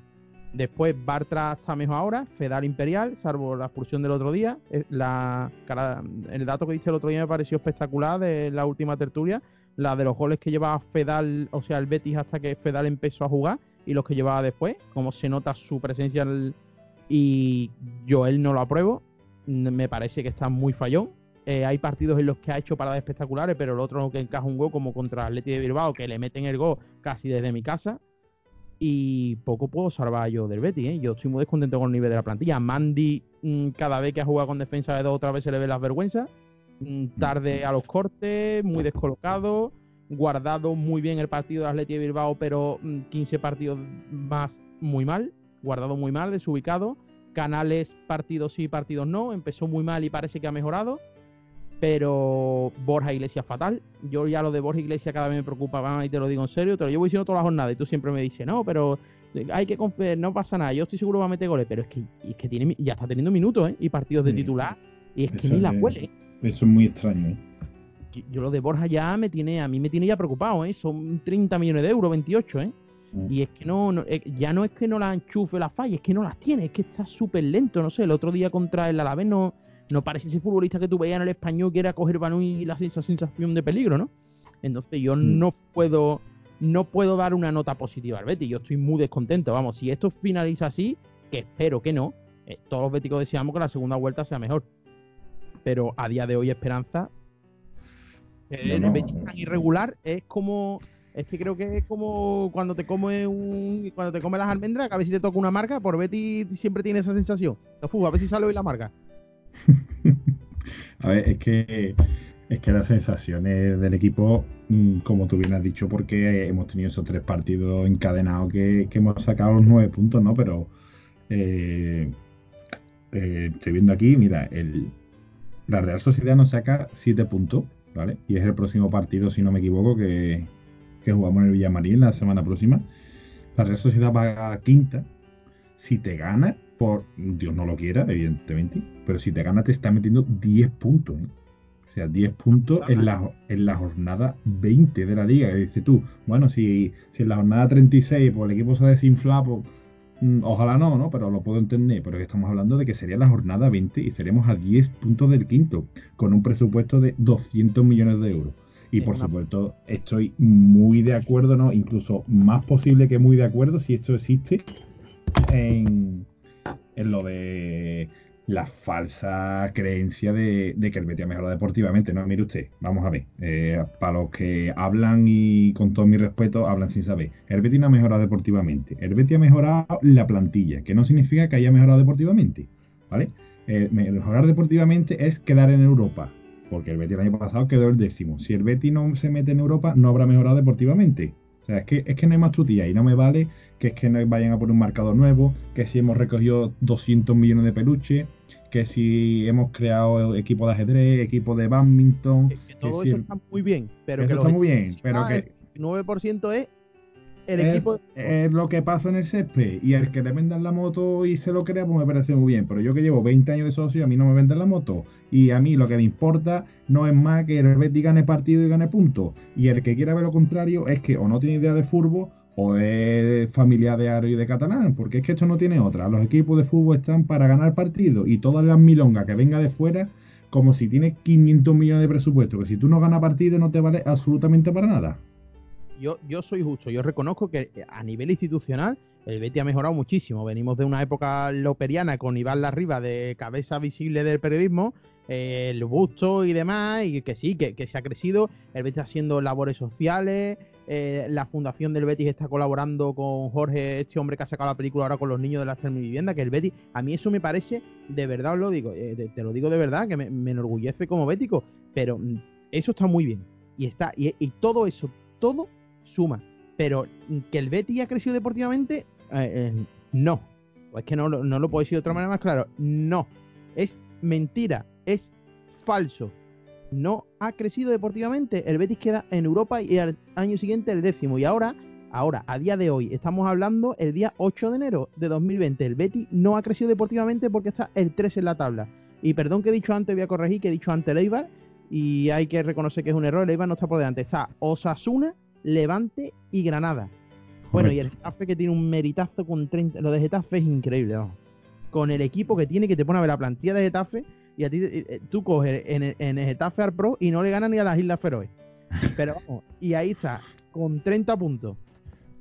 Después Bartra está mejor ahora, Fedal Imperial, salvo la expulsión del otro día. Eh, la, el dato que diste el otro día me pareció espectacular de la última tertulia, la de los goles que llevaba Fedal, o sea, el Betis hasta que Fedal empezó a jugar y los que llevaba después, como se nota su presencia y yo él no lo apruebo, me parece que está muy fallón. Eh, hay partidos en los que ha hecho paradas espectaculares, pero el otro que encaja un gol como contra Atleti de Bilbao, que le meten el gol casi desde mi casa y poco puedo salvar yo del Betty. ¿eh? Yo estoy muy descontento con el nivel de la plantilla. Mandy, mm, cada vez que ha jugado con defensa de dos, otra vez se le ve las vergüenzas. Mm, tarde a los cortes, muy descolocado. Guardado muy bien el partido de Atleti de Bilbao, pero 15 mm, partidos más muy mal. Guardado muy mal, desubicado. Canales, partidos sí, partidos no. Empezó muy mal y parece que ha mejorado pero Borja Iglesias fatal. Yo ya lo de Borja Iglesias cada vez me preocupa más y te lo digo en serio, te lo llevo diciendo toda la jornada y tú siempre me dices, no, pero hay que confiar, no pasa nada, yo estoy seguro que va a meter goles, pero es que, es que tiene, ya está teniendo minutos ¿eh? y partidos de titular y es que ni la huele. Eso es muy extraño. ¿eh? Yo lo de Borja ya me tiene, a mí me tiene ya preocupado, ¿eh? son 30 millones de euros, 28, ¿eh? Mm. Y es que no, eh, ya no es que no la enchufe la falla, es que no las tiene, es que está súper lento, no sé, el otro día contra el Alavés no, no parece ese futbolista que tú veías en el español que era coger balón y la, esa sensación de peligro, ¿no? Entonces yo mm. no puedo no puedo dar una nota positiva al Betis. Yo estoy muy descontento. Vamos, si esto finaliza así, que espero que no, eh, todos los béticos deseamos que la segunda vuelta sea mejor. Pero a día de hoy, esperanza. el Betis tan irregular es como. Es que creo que es como cuando te comes un, cuando te comes las almendras, que a ver si te toca una marca, por Betis siempre tiene esa sensación. a ver si sale hoy la marca. [laughs] a ver, es que es que las sensaciones del equipo, mm, como tú bien has dicho, porque hemos tenido esos tres partidos encadenados que, hemos sacado los nueve puntos, ¿no? Pero eh, eh, estoy viendo aquí, mira, el, la Real Sociedad nos saca 7 puntos, ¿vale? Y es el próximo partido, si no me equivoco, que, jugamos en el Villamarín la semana próxima. La Real Sociedad va a quinta. Si te gana, por Dios no lo quiera, evidentemente, pero si te gana te está metiendo 10 puntos. ¿eh? O sea, 10 puntos en la, en la jornada 20 de la liga. Que dices tú, bueno, si, si en la jornada 36 pues, el equipo se desinfla, pues, mm, ojalá no, ¿no? Pero lo puedo entender. Pero estamos hablando de que sería la jornada 20 y seremos a 10 puntos del quinto, con un presupuesto de 200 millones de euros. Y por supuesto, estoy muy de acuerdo, ¿no? Incluso más posible que muy de acuerdo, si esto existe, en, en lo de la falsa creencia de, que el Betis ha mejorado deportivamente. No, mire usted, vamos a ver. Eh, para los que hablan y con todo mi respeto, hablan sin saber. El Betis no ha mejorado deportivamente. El Betis ha mejorado la plantilla, que no significa que haya mejorado deportivamente. ¿Vale? Eh, mejorar deportivamente es quedar en Europa. Porque el Betis el año pasado quedó el décimo. Si el Betis no se mete en Europa, no habrá mejorado deportivamente. O sea, es que, es que no hay más tutía y no me vale que es que no vayan a poner un marcador nuevo, que si hemos recogido 200 millones de peluches, que si hemos creado equipo de ajedrez, equipo de badminton. Que, todo eso está muy bien, pero que está muy bien, pero que el 9% es el es, equipo. Es lo que pasa en el césped. Y el que le vendan la moto y se lo crea, pues me parece muy bien. Pero yo que llevo 20 años de socio, a mí no me venden la moto. Y a mí lo que me importa no es más que el Betis gane partido y gane puntos. Y el que quiera ver lo contrario es que o no tiene idea de fútbol o es familia de Aro y de Catalán, porque es que esto no tiene otra. Los equipos de fútbol están para ganar partidos y todas las milongas que venga de fuera, como si tienes 500 millones de presupuesto, que si tú no ganas partido no te vale absolutamente para nada yo, yo soy justo, yo reconozco que eh, a nivel institucional el Betty ha mejorado muchísimo. Venimos de una época loperiana con Iván Larriba de cabeza visible del periodismo, eh, el busto y demás, y que sí, que, se ha crecido. El Betis haciendo labores sociales, eh, la fundación del Betis está colaborando con Jorge, este hombre que ha sacado la película ahora con los niños de la vivienda, que el Betis, a mí eso me parece, de verdad os lo digo, te, lo digo de verdad, que me, enorgullece como bético, pero mm, eso está muy bien. Y está, y, y todo eso, todo suma. Pero que el Betty ha crecido deportivamente, eh, eh, no. Es que no, no lo puedo decir de otra manera más claro. No. Es mentira. Es falso. No ha crecido deportivamente. El Betis queda en Europa y al año siguiente el décimo. Y ahora, ahora, a día de hoy, estamos hablando el día 8 de enero de 2020. El Betis no ha crecido deportivamente porque está el 3 en la tabla. Y perdón que he dicho antes, voy a corregir que he dicho antes Leibar. Y hay que reconocer que es un error. El Eibar no está por delante. Está Osasuna Levante y Granada. Bueno, y el Getafe que tiene un meritazo con 30. Lo de Getafe es increíble, vamos. Con el equipo que tiene, que te pone a ver la plantilla de Getafe y a ti eh, eh, tú coges en el, en el Getafe al Pro y no le ganas ni a las Islas Feroe. Pero vamos, y ahí está, con 30 puntos.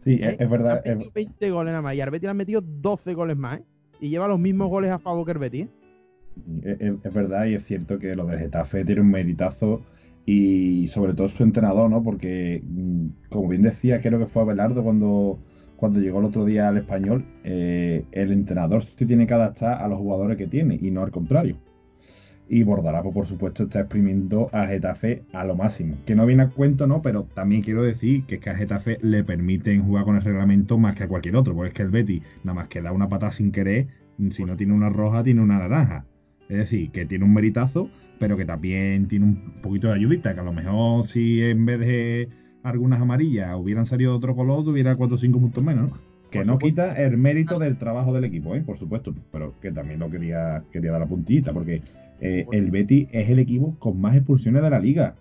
Sí, es, verdad. Ha metido 20 goles nada más y al Betis le han metido 12 goles más, ¿eh? Y lleva los mismos goles a favor que el Betis, ¿eh? Es, verdad y es cierto que lo del Getafe tiene un meritazo y sobre todo su entrenador, ¿no? Porque, mm, como bien decía, creo que fue Abelardo cuando, cuando llegó el otro día al español, eh, el entrenador se tiene que adaptar a los jugadores que tiene y no al contrario. Y Bordarapo, por supuesto, está exprimiendo a Getafe a lo máximo. Que no viene a cuento, ¿no? Pero también quiero decir que es que a Getafe le permiten jugar con el reglamento más que a cualquier otro. Porque es que el Betty, nada más que da una patada sin querer, si no tiene una roja, tiene una naranja. Es decir, que tiene un meritazo pero que también tiene un poquito de ayudita, que a lo mejor si en vez de algunas amarillas hubieran salido de otro color, tuviera 4 o 5 puntos menos, ¿no? Que no quita el mérito del trabajo del equipo, ¿eh? por supuesto, pero que también lo quería, quería dar la puntita, porque eh, el Betty es el equipo con más expulsiones de la liga.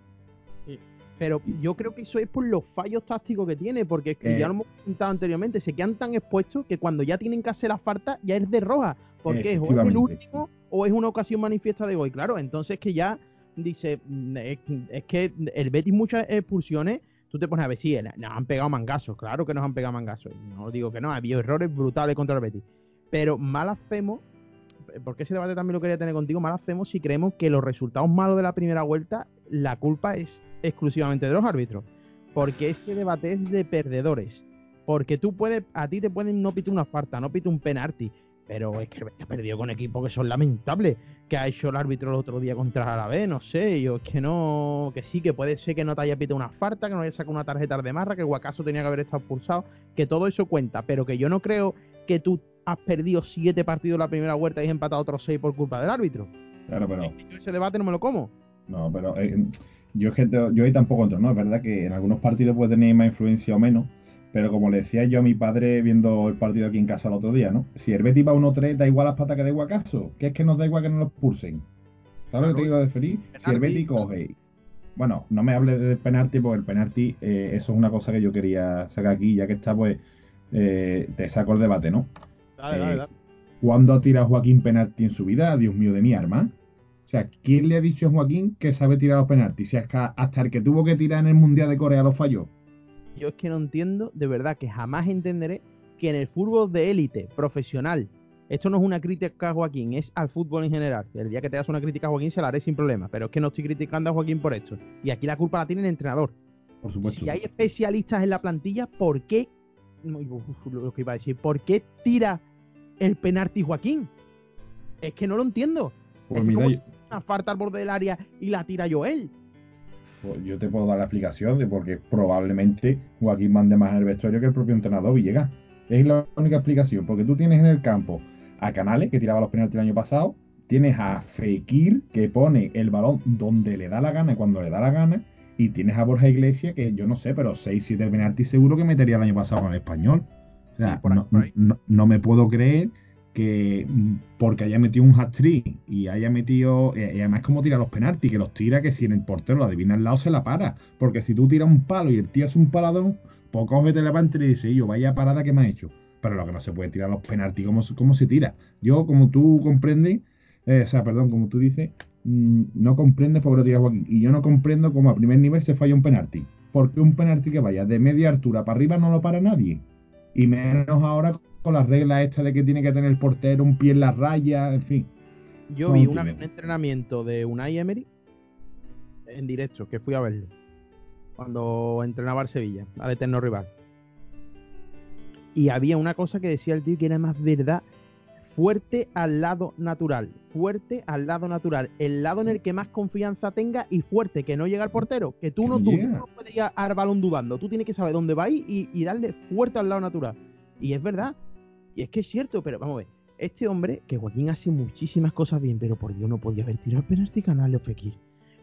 Pero yo creo que eso es por los fallos tácticos que tiene, porque es que ya eh. lo hemos comentado anteriormente, se quedan tan expuestos que cuando ya tienen que hacer la falta ya es de roja, porque es el último o es una ocasión manifiesta de gol. Claro, entonces que ya dice, mm, es, que el Betis muchas expulsiones, tú te pones a ver, sí, nos han pegado mangazos, claro que nos han pegado mangazos, no digo que no, ha habido errores brutales contra el Betis, pero mal hacemos, porque ese debate también lo quería tener contigo, mal hacemos si creemos que los resultados malos de la primera vuelta, la culpa es exclusivamente de los árbitros, porque ese debate es de perdedores, porque tú puedes, a ti te pueden no pitar una falta, no pitar un penalti, Pero es que el Betis ha perdido con equipos que son lamentables. Que ha hecho el árbitro el otro día contra la B, no sé. Yo es que no. Que sí, que puede ser que no te haya pitado una falta, que no haya sacado una tarjeta de marra, que Guacaso tenía que haber estado expulsado. Que todo eso cuenta. Pero que yo no creo que tú has perdido siete partidos en la primera vuelta y has empatado otros seis por culpa del árbitro. Claro, pero. Yo ese debate no me lo como. No, pero eh, yo es que yo ahí tampoco entro, ¿no? Es verdad que en algunos partidos puede tener más influencia o menos, pero como le decía yo a mi padre viendo el partido aquí en casa el otro día, ¿no? Si el Betis va 1-3, da igual las patas que de Guacaso, que es que nos da igual que nos los pulsen. ¿Sabes lo que te quiero decir? Si el Betis coge. Bueno, no me hables del penalti, porque el penalti, eh, eso es una cosa que yo quería sacar aquí, ya que está, pues, eh, te saco el debate, ¿no? Dale, dale, dale. ¿Cuándo ha tirado Joaquín penalti en su vida? Dios mío de mi arma. O sea, ¿quién le ha dicho a Joaquín que sabe tirar los penaltis? Si hasta, hasta el que tuvo que tirar en el Mundial de Corea lo falló. Yo es que no entiendo, de verdad que jamás entenderé que en el fútbol de élite, profesional, esto no es una crítica a Joaquín, es al fútbol en general. El día que te das una crítica a Joaquín se la haré sin problema, pero es que no estoy criticando a Joaquín por esto. Y aquí la culpa la tiene el entrenador. Por supuesto. Si hay especialistas en la plantilla, ¿por qué? Uf, lo que iba a decir, ¿por qué tira el penalti Joaquín? Es que no lo entiendo. Pues es mira, como yo- si una falta al borde del área y la tira Joel. Pues yo te puedo dar la explicación de por qué probablemente Joaquín mande más en el vestuario que el propio entrenador Villegas. Es la única explicación, porque tú tienes en el campo a Canales, que tiraba los penaltis el año pasado, tienes a Fekir, que pone el balón donde le da la gana y cuando le da la gana, y tienes a Borja Iglesias, que yo no sé, pero 6-7 penaltis seguro que metería el año pasado con el español. O sea, Sí, por ahí, no, por ahí. no- no me puedo creer que mm, porque haya metido un hat-trick y haya metido, eh, y además como tira los penaltis, que los tira que si en el portero lo adivina al lado se la para, porque si tú tiras un palo y el tío hace un paladón, pues coge, te levanta y dice, yo vaya parada que me ha hecho. Pero lo que no se puede tirar los penaltis, ¿cómo, se- cómo se tira? Yo, como tú comprendes, eh, o sea, perdón, como tú dices, mm, no comprendes por qué lo tira Joaquín. Y yo no comprendo cómo a primer nivel se falla un penalti. Porque un penalti que vaya de media altura para arriba no lo para nadie. Y menos ahora con las reglas estas de que tiene que tener el portero un pie en la raya, en fin. Yo vi una- un entrenamiento de Unai Emery en directo, que fui a verle. Cuando entrenaba al Sevilla, al eterno rival. Y había una cosa que decía el tío que era más verdad. Fuerte al lado natural. Fuerte al lado natural. El lado en el que más confianza tenga y fuerte, que no llega al portero. Que tú no, tú, no puedes ir al balón dudando. Tú tienes que saber dónde va y, y darle fuerte al lado natural. Y es verdad. Y es que es cierto, pero vamos a ver. Este hombre, que Joaquín hace muchísimas cosas bien, pero por Dios no podía haber tirado el penalti Canales o Fekir.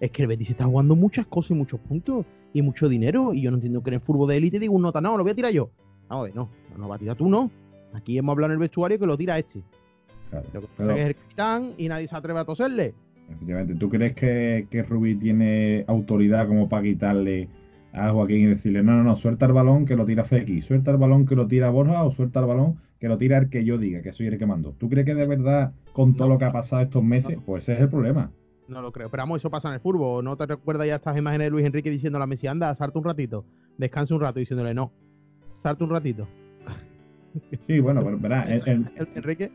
Es que el Betis está jugando muchas cosas y muchos puntos y mucho dinero. Y yo no entiendo que en el fútbol de élite digo un nota, no, lo voy a tirar yo. Vamos a ver, no, no lo va a tirar tú, no. Aquí hemos hablado en el vestuario que lo tira este. Claro. Lo que pasa Pero- es que es el capitán y nadie se atreve a toserle. Efectivamente, ¿tú crees que, que Rubí tiene autoridad como para quitarle a Joaquín y decirle, no, no, no, suelta el balón que lo tira Feki, suelta el balón que lo tira Borja o suelta el balón que lo tira el que yo diga, que soy el que mando? ¿Tú crees que de verdad, con todo No. lo que ha pasado estos meses, No. pues ese es el problema? No lo creo. Pero vamos, eso pasa en el fútbol. ¿No te recuerdas ya estas imágenes de Luis Enrique diciendo a la Messi, anda, salte un ratito, descansa un rato, diciéndole, no, salte un ratito. [laughs] Sí, bueno, pero verá, [laughs] el- el- El Enrique,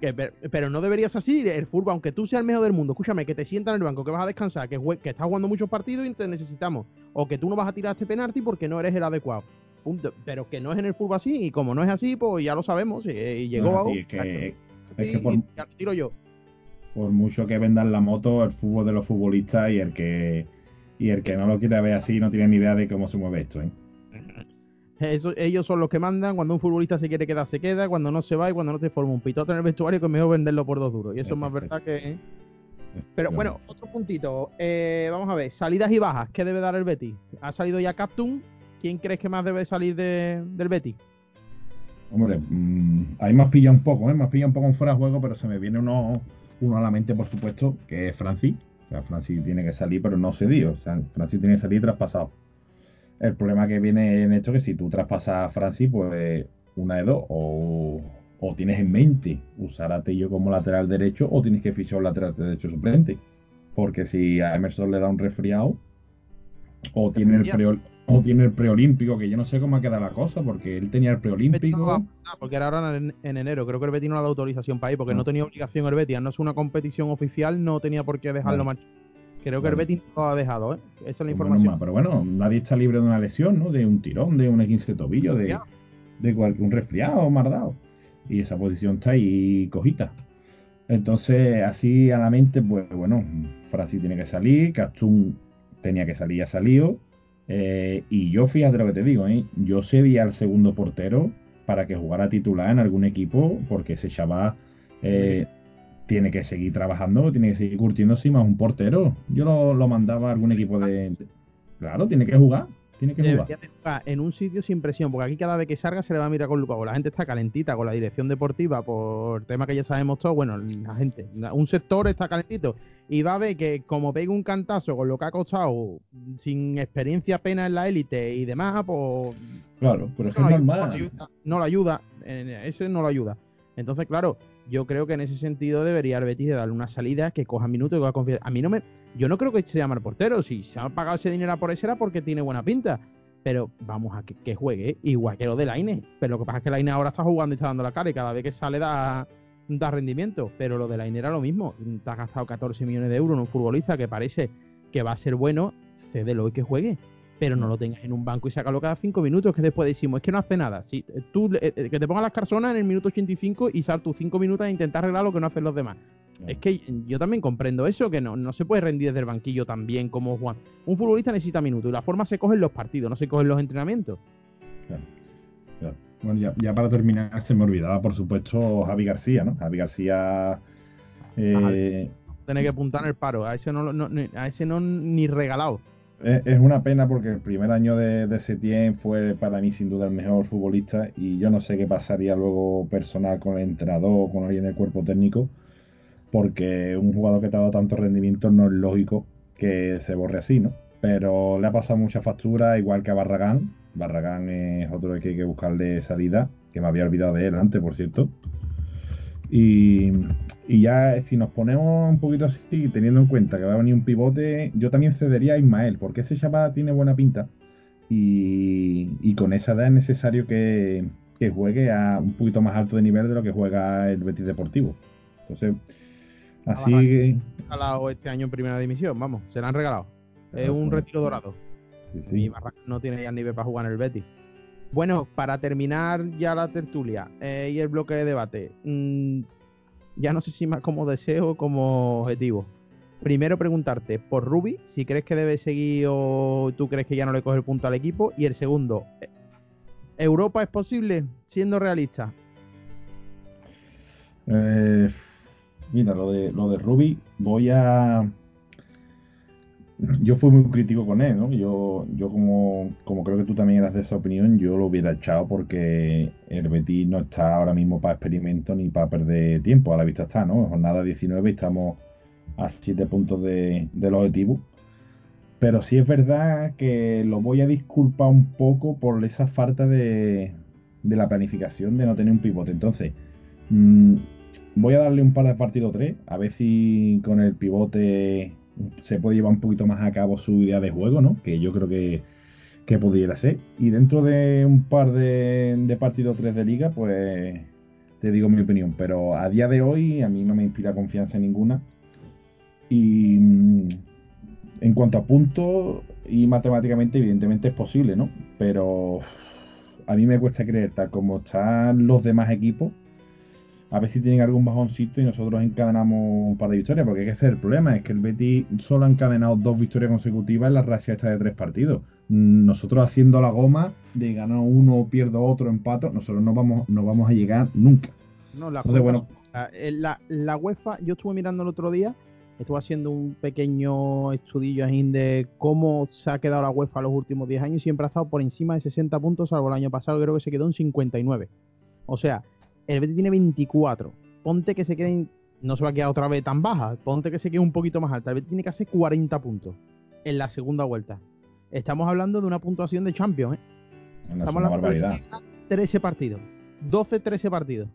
que, pero, no deberías así. El fútbol, aunque tú seas el mejor del mundo, escúchame, que te sientan en el banco, que vas a descansar, que estás jugando muchos partidos y te necesitamos. O que tú no vas a tirar este penalti porque no eres el adecuado. Punto. Pero que no es en el fútbol así. Y como no es así, pues ya lo sabemos. Y, y llegó no a así, es que, es que por, y ya lo tiro yo. por mucho que vendan la moto, el fútbol de los futbolistas y el que y el que no lo quiere ver así no tiene ni idea de cómo se mueve esto, ¿eh? Eso- ellos son los que mandan. Cuando un futbolista se quiere quedar, se queda. Cuando no se va y cuando no te forma un pitote en el vestuario, que es mejor venderlo por dos duros. Y eso es más verdad que. Pero bueno, otro puntito. Eh, vamos a ver, salidas y bajas. ¿Qué debe dar el Betis? Ha salido ya Captum. ¿Quién crees que más debe salir de- del Betis? Hombre, mm, ahí me has pillado un poco, ¿eh? Me has pillado un poco en fuera de juego, pero se me viene uno, uno a la mente, por supuesto, que es Francis. O sea, Francis tiene que salir, pero no cedido. O sea, Francis tiene que salir traspasado. El problema que viene en esto es que si tú traspasas a Francis, pues una de dos. O, o tienes en mente usar a Tello como lateral derecho o tienes que fichar un lateral derecho suplente. Porque si a Emerson le da un resfriado, o tiene el pre o tiene el preolímpico, que yo no sé cómo ha quedado la cosa, porque él tenía el preolímpico. ah, porque era ahora en, en enero. Creo que el Betis no le ha dado autorización para ir, porque No. no, tenía obligación el Betis. al No es una competición oficial, no tenía por qué dejarlo Vale. marchar. Creo que el. Betis no lo ha dejado, ¿eh? Esa es la Pues información. pero bueno, nadie está libre de una lesión, ¿no? De un tirón, de un 15 de tobillo, de, de cualquier un resfriado mardado. y esa posición está ahí cojita. Entonces, así a la mente, pues bueno, Francis tiene que salir, Castún tenía que salir y ha salido. Eh, y yo, fíjate lo que te digo, ¿eh? yo cedía al segundo portero para que jugara titular en algún equipo, porque ese chaval eh, tiene que seguir trabajando, tiene que seguir curtiéndose más un portero. Yo lo, lo mandaba a algún equipo de. Claro, tiene que jugar. Tiene que jugar. en un sitio sin presión, porque aquí cada vez que salga se le va a mirar con lupa. La gente está calentita con la dirección deportiva por tema que ya sabemos todos. Bueno, la gente, un sector está calentito y va a ver que como pega un cantazo con lo que ha costado sin experiencia apenas en la élite y demás, pues. Claro, pero es no normal. no lo ayuda, ese no lo ayuda. Entonces, claro, yo creo que en ese sentido debería el Betis de darle una salida que coja minutos y coja confianza. A mí no me. Yo no creo que se llame el portero. Si se ha pagado ese dinero por eso era porque tiene buena pinta. Pero vamos a que, juegue, igual que lo de Laine. Pero lo que pasa es que Laine ahora está jugando y está dando la cara y cada vez que sale da, da rendimiento. Pero lo de Laine era lo mismo. Te has gastado 14 millones de euros en un futbolista que parece que va a ser bueno. Cédelo y que juegue pero no lo tengas en un banco y sácalo cada cinco minutos, que después decimos, es que no hace nada. Si eh, tú, eh, eh, que te pongas las carzonas en el minuto 85 y sal tus cinco minutos a intentar arreglar lo que no hacen los demás. Es que yo también comprendo eso, que no, no se puede rendir desde el banquillo tan bien como Juan. Un futbolista necesita minutos y la forma se coge en los partidos, no se coge en los entrenamientos. Claro, Bueno, ya, para terminar, se me olvidaba, por supuesto, Javi García, ¿no? Javi García. Eh... Tiene que apuntar en el paro, a ese no, no, a ese no ni regalado. Es, una pena porque el primer año de, de Setien fue para mí sin duda el mejor futbolista y yo no sé qué pasaría luego personal con el entrenador o con alguien del cuerpo técnico porque un jugador que te ha dado tanto rendimiento no es lógico que se borre así, ¿no? Pero le ha pasado mucha factura, igual que a Barragán. Barragán es otro que hay que buscarle salida, que me había olvidado de él antes, por cierto. Y, ya si nos ponemos un poquito así, teniendo en cuenta que va a venir un pivote, yo también cedería a Ismael, porque ese chaval tiene buena pinta. Y, con esa edad es necesario que, juegue a un poquito más alto de nivel de lo que juega el Betis Deportivo. Entonces, así que. regalado este año en primera división, vamos, se lo han regalado. es un retiro dorado. Y no tiene ya nivel para jugar en el Betis. Bueno, para terminar ya la tertulia eh, y el bloque de debate, mm, ya no sé si más como deseo o como objetivo. Primero preguntarte por Ruby, si crees que debe seguir o tú crees que ya no le coge el punto al equipo. Y el segundo, ¿Europa es posible siendo realista? Eh, mira, lo de, lo de Ruby, voy a, yo fui muy crítico con él, ¿no? Yo, yo como, como creo que tú también eras de esa opinión, yo lo hubiera echado porque el Betis no está ahora mismo para experimento ni para perder tiempo. A la vista está, ¿no? Jornada 19 y estamos a 7 puntos de, del objetivo. Pero sí es verdad que lo voy a disculpar un poco por esa falta de, de la planificación de no tener un pivote. Entonces, mm, voy a darle un par de partidos 3, a ver si con el pivote se puede llevar un poquito más a cabo su idea de juego, ¿no? Que yo creo que, que pudiera ser. Y dentro de un par de, partidos 3 de liga, pues te digo mi opinión. Pero a día de hoy a mí no me inspira confianza ninguna. Y mm, en cuanto a puntos y matemáticamente, evidentemente es posible, ¿no? Pero a mí me cuesta creer, tal como están los demás equipos, a ver si tienen algún bajoncito y nosotros encadenamos un par de victorias, porque ese es el problema, es que el Betis solo ha encadenado dos victorias consecutivas en la racha esta de tres partidos. Nosotros haciendo la goma de ganar uno, pierdo otro, empato, nosotros no vamos, no vamos a llegar nunca. No, la, bueno, eh, la, la, UEFA, yo estuve mirando el otro día, estuve haciendo un pequeño estudillo de cómo se ha quedado la UEFA los últimos 10 años y siempre ha estado por encima de 60 puntos, salvo el año pasado creo que se quedó en 59. O sea, el Betis tiene 24. Ponte que se queden. No se va a quedar otra vez tan baja. Ponte que se quede un poquito más alta. El Betis tiene que hacer 40 puntos en la segunda vuelta. Estamos hablando de una puntuación de Champions, ¿eh? Estamos hablando de 13 partidos. 12, 13 partidos.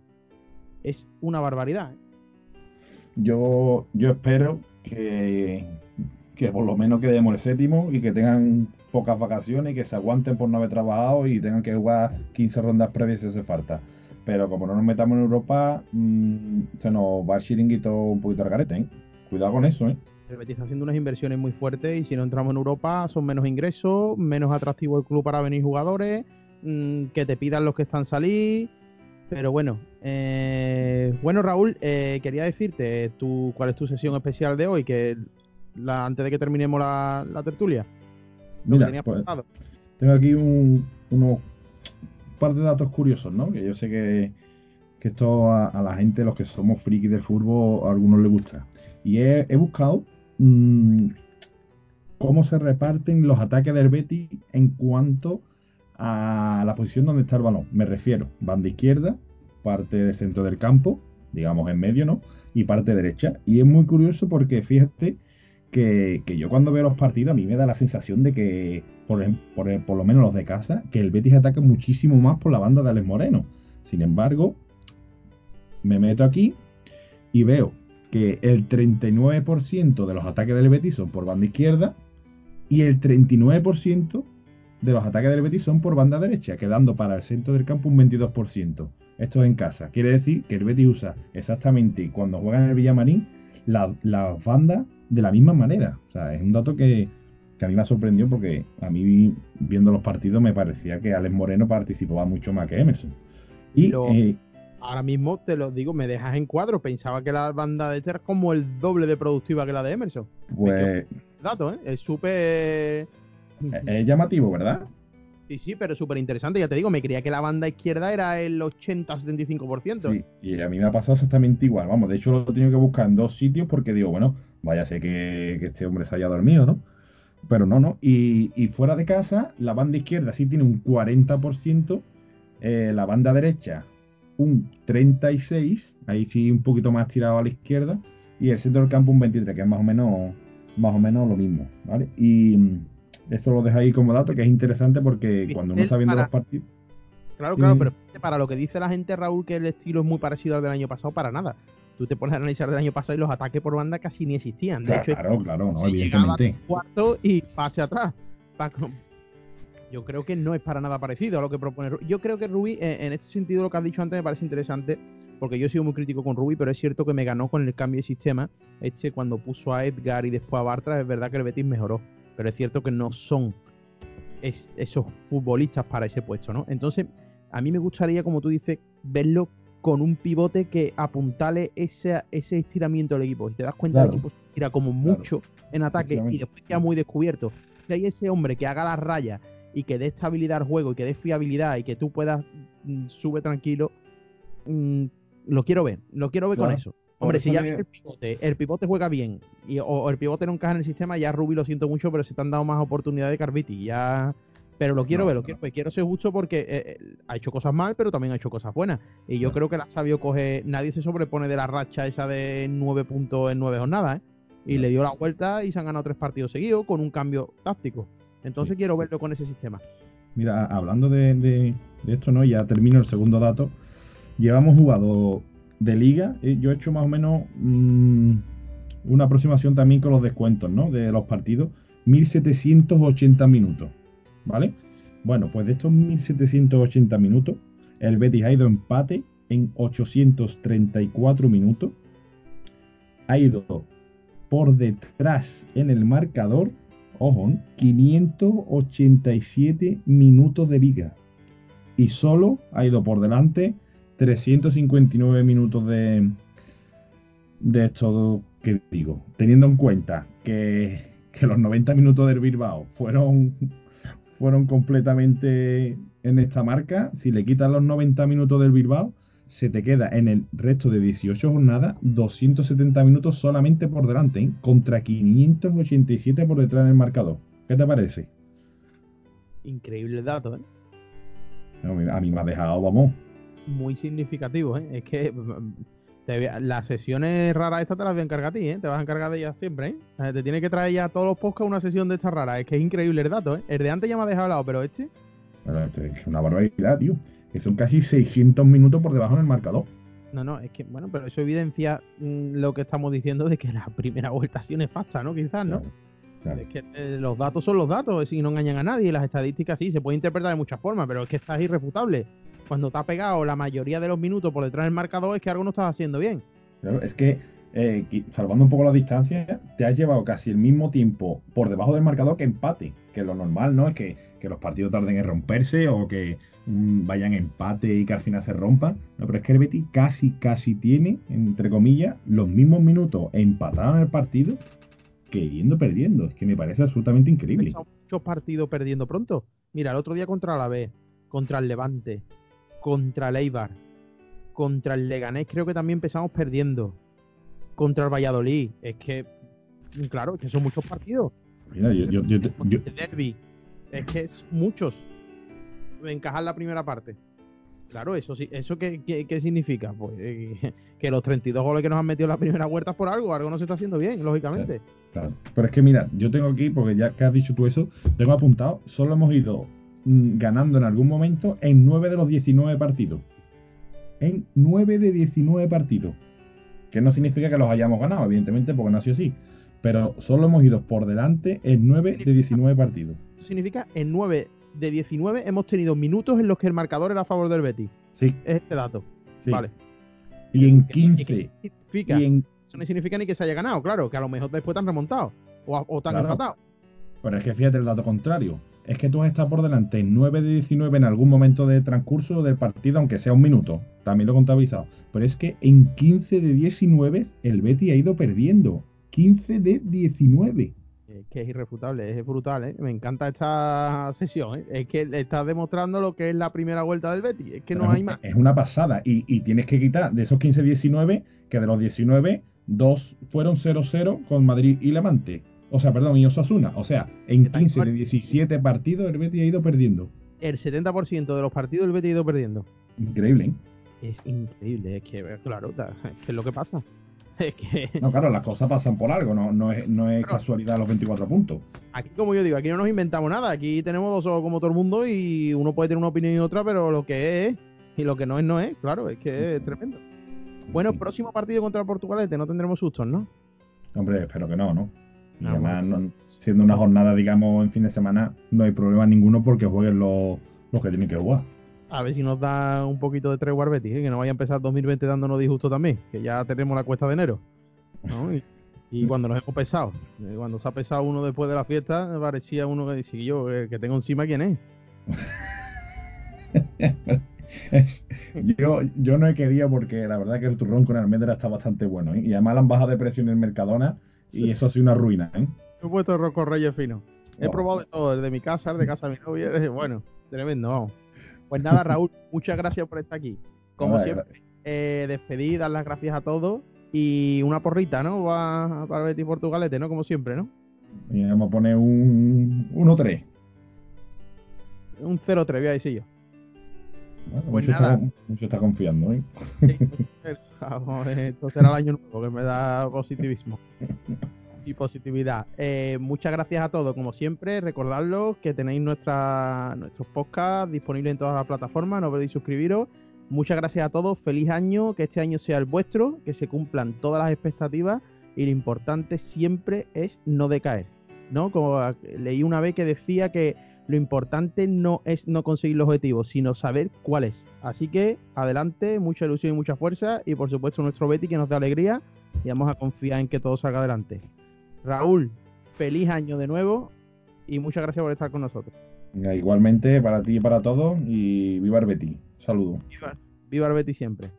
Es una barbaridad, ¿eh? Yo, yo espero que, que por lo menos quedemos el séptimo y que tengan pocas vacaciones y que se aguanten por no haber trabajado y tengan que jugar 15 rondas previas si hace falta. Pero como no nos metamos en Europa, mmm, se nos va el chiringuito un poquito al garete, ¿eh? Cuidado con eso, ¿eh? El Betis está haciendo unas inversiones muy fuertes y si no entramos en Europa son menos ingresos, menos atractivo el club para venir jugadores, mmm, que te pidan los que están salir. Pero bueno, eh, bueno Raúl, eh, quería decirte tu, cuál es tu sesión especial de hoy, que la, antes de que terminemos la, tertulia. Mira, pues, tengo aquí un, unos par de datos curiosos, ¿no? Que yo sé que, esto a, la gente, los que somos frikis del fútbol, a algunos les gusta. Y he, buscado mm, cómo se reparten los ataques del Betis en cuanto a la posición donde está el balón. Me refiero, banda izquierda, parte del centro del campo, digamos en medio, ¿no? Y parte derecha. Y es muy curioso porque fíjate que, yo cuando veo los partidos a mí me da la sensación de que, por, por, por, lo menos los de casa, que el Betis ataca muchísimo más por la banda de Alex Moreno. Sin embargo, me meto aquí y veo que el 39% de los ataques del Betis son por banda izquierda y el 39% de los ataques del Betis son por banda derecha, quedando para el centro del campo un 22%. Esto es en casa. Quiere decir que el Betis usa exactamente cuando juega en el Villamarín las la bandas de la misma manera. O sea, es un dato que, a mí me ha sorprendido porque a mí viendo los partidos me parecía que Alex Moreno participaba mucho más que Emerson. Y eh, ahora mismo te lo digo, me dejas en cuadro. Pensaba que la banda de era como el doble de productiva que la de Emerson. Pues. Dato, ¿eh? Es súper. Es llamativo, ¿verdad? Sí, sí, pero súper interesante. Ya te digo, me creía que la banda izquierda era el 80-75%. Sí, y a mí me ha pasado exactamente igual. Vamos, de hecho lo he tenido que buscar en dos sitios porque digo, bueno, vaya sé que, este hombre se haya dormido, ¿no? Pero no, no. Y, fuera de casa, la banda izquierda sí tiene un 40%, eh, la banda derecha un 36%, ahí sí un poquito más tirado a la izquierda, y el centro del campo un 23%, que es más o menos, más o menos lo mismo, ¿vale? Y esto lo dejo ahí como dato, que es interesante porque cuando uno está viendo los partidos. Claro, claro, pero para lo que dice la gente, Raúl, que el estilo es muy parecido al del año pasado, para nada. Tú te pones a analizar del año pasado y los ataques por banda casi ni existían. De hecho, claro, claro, no, evidentemente. Cuarto y pase atrás. Yo creo que no es para nada parecido a lo que propone Yo creo que Rubí, en este sentido, lo que has dicho antes me parece interesante, porque yo he sido muy crítico con Rubí, pero es cierto que me ganó con el cambio de sistema. Este, cuando puso a Edgar y después a Bartra, es verdad que el Betis mejoró pero es cierto que no son esos futbolistas para ese puesto, ¿no? Entonces, a mí me gustaría, como tú dices, verlo con un pivote que apuntale ese, ese estiramiento del equipo. Si te das cuenta, el equipo se tira como mucho en ataque y después queda muy descubierto. Si hay ese hombre que haga las rayas y que dé estabilidad al juego y que dé fiabilidad y que tú puedas mm, sube tranquilo, mm, lo quiero ver, lo quiero ver con eso. Hombre, si ya el pivote, el pivote juega bien y, o, el pivote no encaja en el sistema, ya Ruby lo siento mucho, pero se te han dado más oportunidades de Carviti. Ya, pero lo quiero ver, lo quiero Quiero ser justo porque eh, eh, ha hecho cosas mal, pero también ha hecho cosas buenas. Y yo creo que la sabio coge. Nadie se sobrepone de la racha esa de nueve puntos en nueve jornadas, ¿eh? Y le dio la vuelta y se han ganado tres partidos seguidos con un cambio táctico. Entonces quiero verlo con ese sistema. Mira, hablando de, de, esto, ¿no? Ya termino el segundo dato. Llevamos jugado de liga, eh, yo he hecho más o menos mm, una aproximación también con los descuentos, ¿no? De los partidos, 1780 minutos, ¿vale? Bueno, pues de estos 1780 minutos, el Betis ha ido empate en 834 minutos, ha ido por detrás en el marcador, ojo, 587 minutos de liga. Y solo ha ido por delante 359 minutos de, de esto que digo, teniendo en cuenta que, los 90 minutos del Bilbao fueron, fueron completamente en esta marca, si le quitas los 90 minutos del Bilbao, se te queda en el resto de 18 jornadas 270 minutos solamente por delante, ¿eh? contra 587 por detrás en el marcador. ¿Qué te parece? Increíble dato, ¿eh? a mí me ha dejado, vamos, muy significativo, ¿eh? Es que las sesiones raras estas te las voy a encargar a ti, ¿eh? Te vas a encargar de ellas siempre, ¿eh? Te tiene que traer ya todos los podcasts una sesión de estas raras. Es que es increíble el dato, ¿eh? El de antes ya me ha dejado lado, pero este... Bueno, este es una barbaridad, tío. Que son casi 600 minutos por debajo en el marcador. No, no, es que, bueno, pero eso evidencia mm, lo que estamos diciendo de que la primera vuelta sí nefasta, ¿no? Quizás, ¿no? Es que eh, los datos son los datos, y no engañan a nadie. Las estadísticas sí, se pueden interpretar de muchas formas, pero es que estás irrefutable cuando te ha pegado la mayoría de los minutos por detrás del marcador es que algo no estás haciendo bien. Claro, es que eh, salvando un poco la distancia, te has llevado casi el mismo tiempo por debajo del marcador que empate. Que lo normal, ¿no? Es que, los partidos tarden en romperse o que mm, vayan empate y que al final se rompan. No, pero es que el Betis casi, casi tiene, entre comillas, los mismos minutos empatados en el partido que yendo perdiendo. Es que me parece absolutamente increíble. Muchos partidos perdiendo pronto. Mira, el otro día contra la B, contra el Levante, contra el Eibar, contra el Leganés, creo que también empezamos perdiendo contra el Valladolid. Es que, claro, es que son muchos partidos. Mira, yo, yo, yo, Derby. Es que es muchos. Encajar la primera parte. Claro, eso sí, ¿eso qué, qué, significa? Pues eh, [laughs] que los 32 goles que nos han metido en la primera vuelta es por algo, algo no se está haciendo bien, lógicamente. Claro, pero es que mira, yo tengo aquí, porque ya que has dicho tú eso, tengo apuntado, solo hemos ido ganando en algún momento en 9 de los 19 partidos. En 9 de 19 partidos. Que no significa que los hayamos ganado, evidentemente, porque no ha sido así. Pero solo hemos ido por delante en 9 de 19 partidos. Eso significa en 9 de 19 hemos tenido minutos en los que el marcador era a favor del Betis. Sí. Es este dato. Vale. Y en 15. significa? Eso no significa ni que se haya ganado, claro, que a lo mejor después te han remontado o, o te han empatado. Pero es que fíjate el dato contrario. Es que tú has estado por delante en 9 de 19 en algún momento de transcurso del partido, aunque sea un minuto. También lo he contabilizado. Pero es que en 15 de 19 el Betty ha ido perdiendo. 15 de 19. Es que es irrefutable, es brutal, ¿eh? Me encanta esta sesión, ¿eh? Es que estás demostrando lo que es la primera vuelta del Betty. Es que no hay más. Es una pasada. Y, y tienes que quitar de esos 15-19, que de los 19, dos fueron 0-0 con Madrid y Levante. O sea, perdón, y Osasuna. O sea, en 15 de 17 partidos el Betis ha ido perdiendo. El 70% de los partidos el Betis ha ido perdiendo. Increíble, ¿eh? Es increíble, es que, claro, es que es lo que pasa. [laughs] Es que... No, claro, las cosas pasan por algo, no, no es, no es casualidad los 24 puntos. Aquí, como yo digo, aquí no nos inventamos nada, aquí tenemos dos ojos como todo el mundo y uno puede tener una opinión y otra, pero lo que es y lo que no es, no es, claro, es que es tremendo. Bueno, próximo partido contra Portugal, este no tendremos sustos, ¿no? Hombre, espero que no, ¿no? Y ah, además, siendo una jornada, digamos, en fin de semana, no hay problema ninguno porque jueguen los, que tienen que jugar. A ver si nos da un poquito de tregua Betis, ¿eh? que no vaya a empezar 2020 dándonos disgusto también, que ya tenemos la cuesta de enero. Y, [laughs] cuando nos hemos pesado, eh, cuando se ha pesado uno después de la fiesta, parecía uno que dice, yo, eh, que tengo encima quién es. [laughs] yo, yo no he querido porque la verdad que el turrón con almendra está bastante bueno. Y además la han bajado de precio en el Mercadona y eso ha sido una ruina, ¿eh? He puesto roco reyes fino. He probado de todo, el de mi casa, el de casa de mi novia. Bueno, tremendo, Pues nada, Raúl, [laughs] muchas gracias por estar aquí. Como siempre, eh, despedir, dar las gracias a todos y una porrita, ¿no? Va para Betis Portugalete, ¿no? Como siempre, ¿no? Y vamos a poner un 1-3. Un 0-3, voy a decir yo. Pues mucho, está, mucho, está, confiando, ¿eh? Sí, [laughs] esto será el año nuevo que me da positivismo [laughs] y positividad. Eh, muchas gracias a todos, como siempre. Recordadlo que tenéis nuestra, nuestros podcasts disponibles en todas las plataformas. No olvidéis suscribiros. Muchas gracias a todos. Feliz año. Que este año sea el vuestro. Que se cumplan todas las expectativas. Y lo importante siempre es no decaer. ¿no? Como leí una vez que decía que lo importante no es no conseguir los objetivos, sino saber cuál es. Así que adelante, mucha ilusión y mucha fuerza. Y por supuesto nuestro Betty que nos da alegría. Y vamos a confiar en que todo salga adelante. Raúl, feliz año de nuevo y muchas gracias por estar con nosotros. igualmente para ti y para todos y viva el Betty. Saludo. Viva, viva el Betty siempre.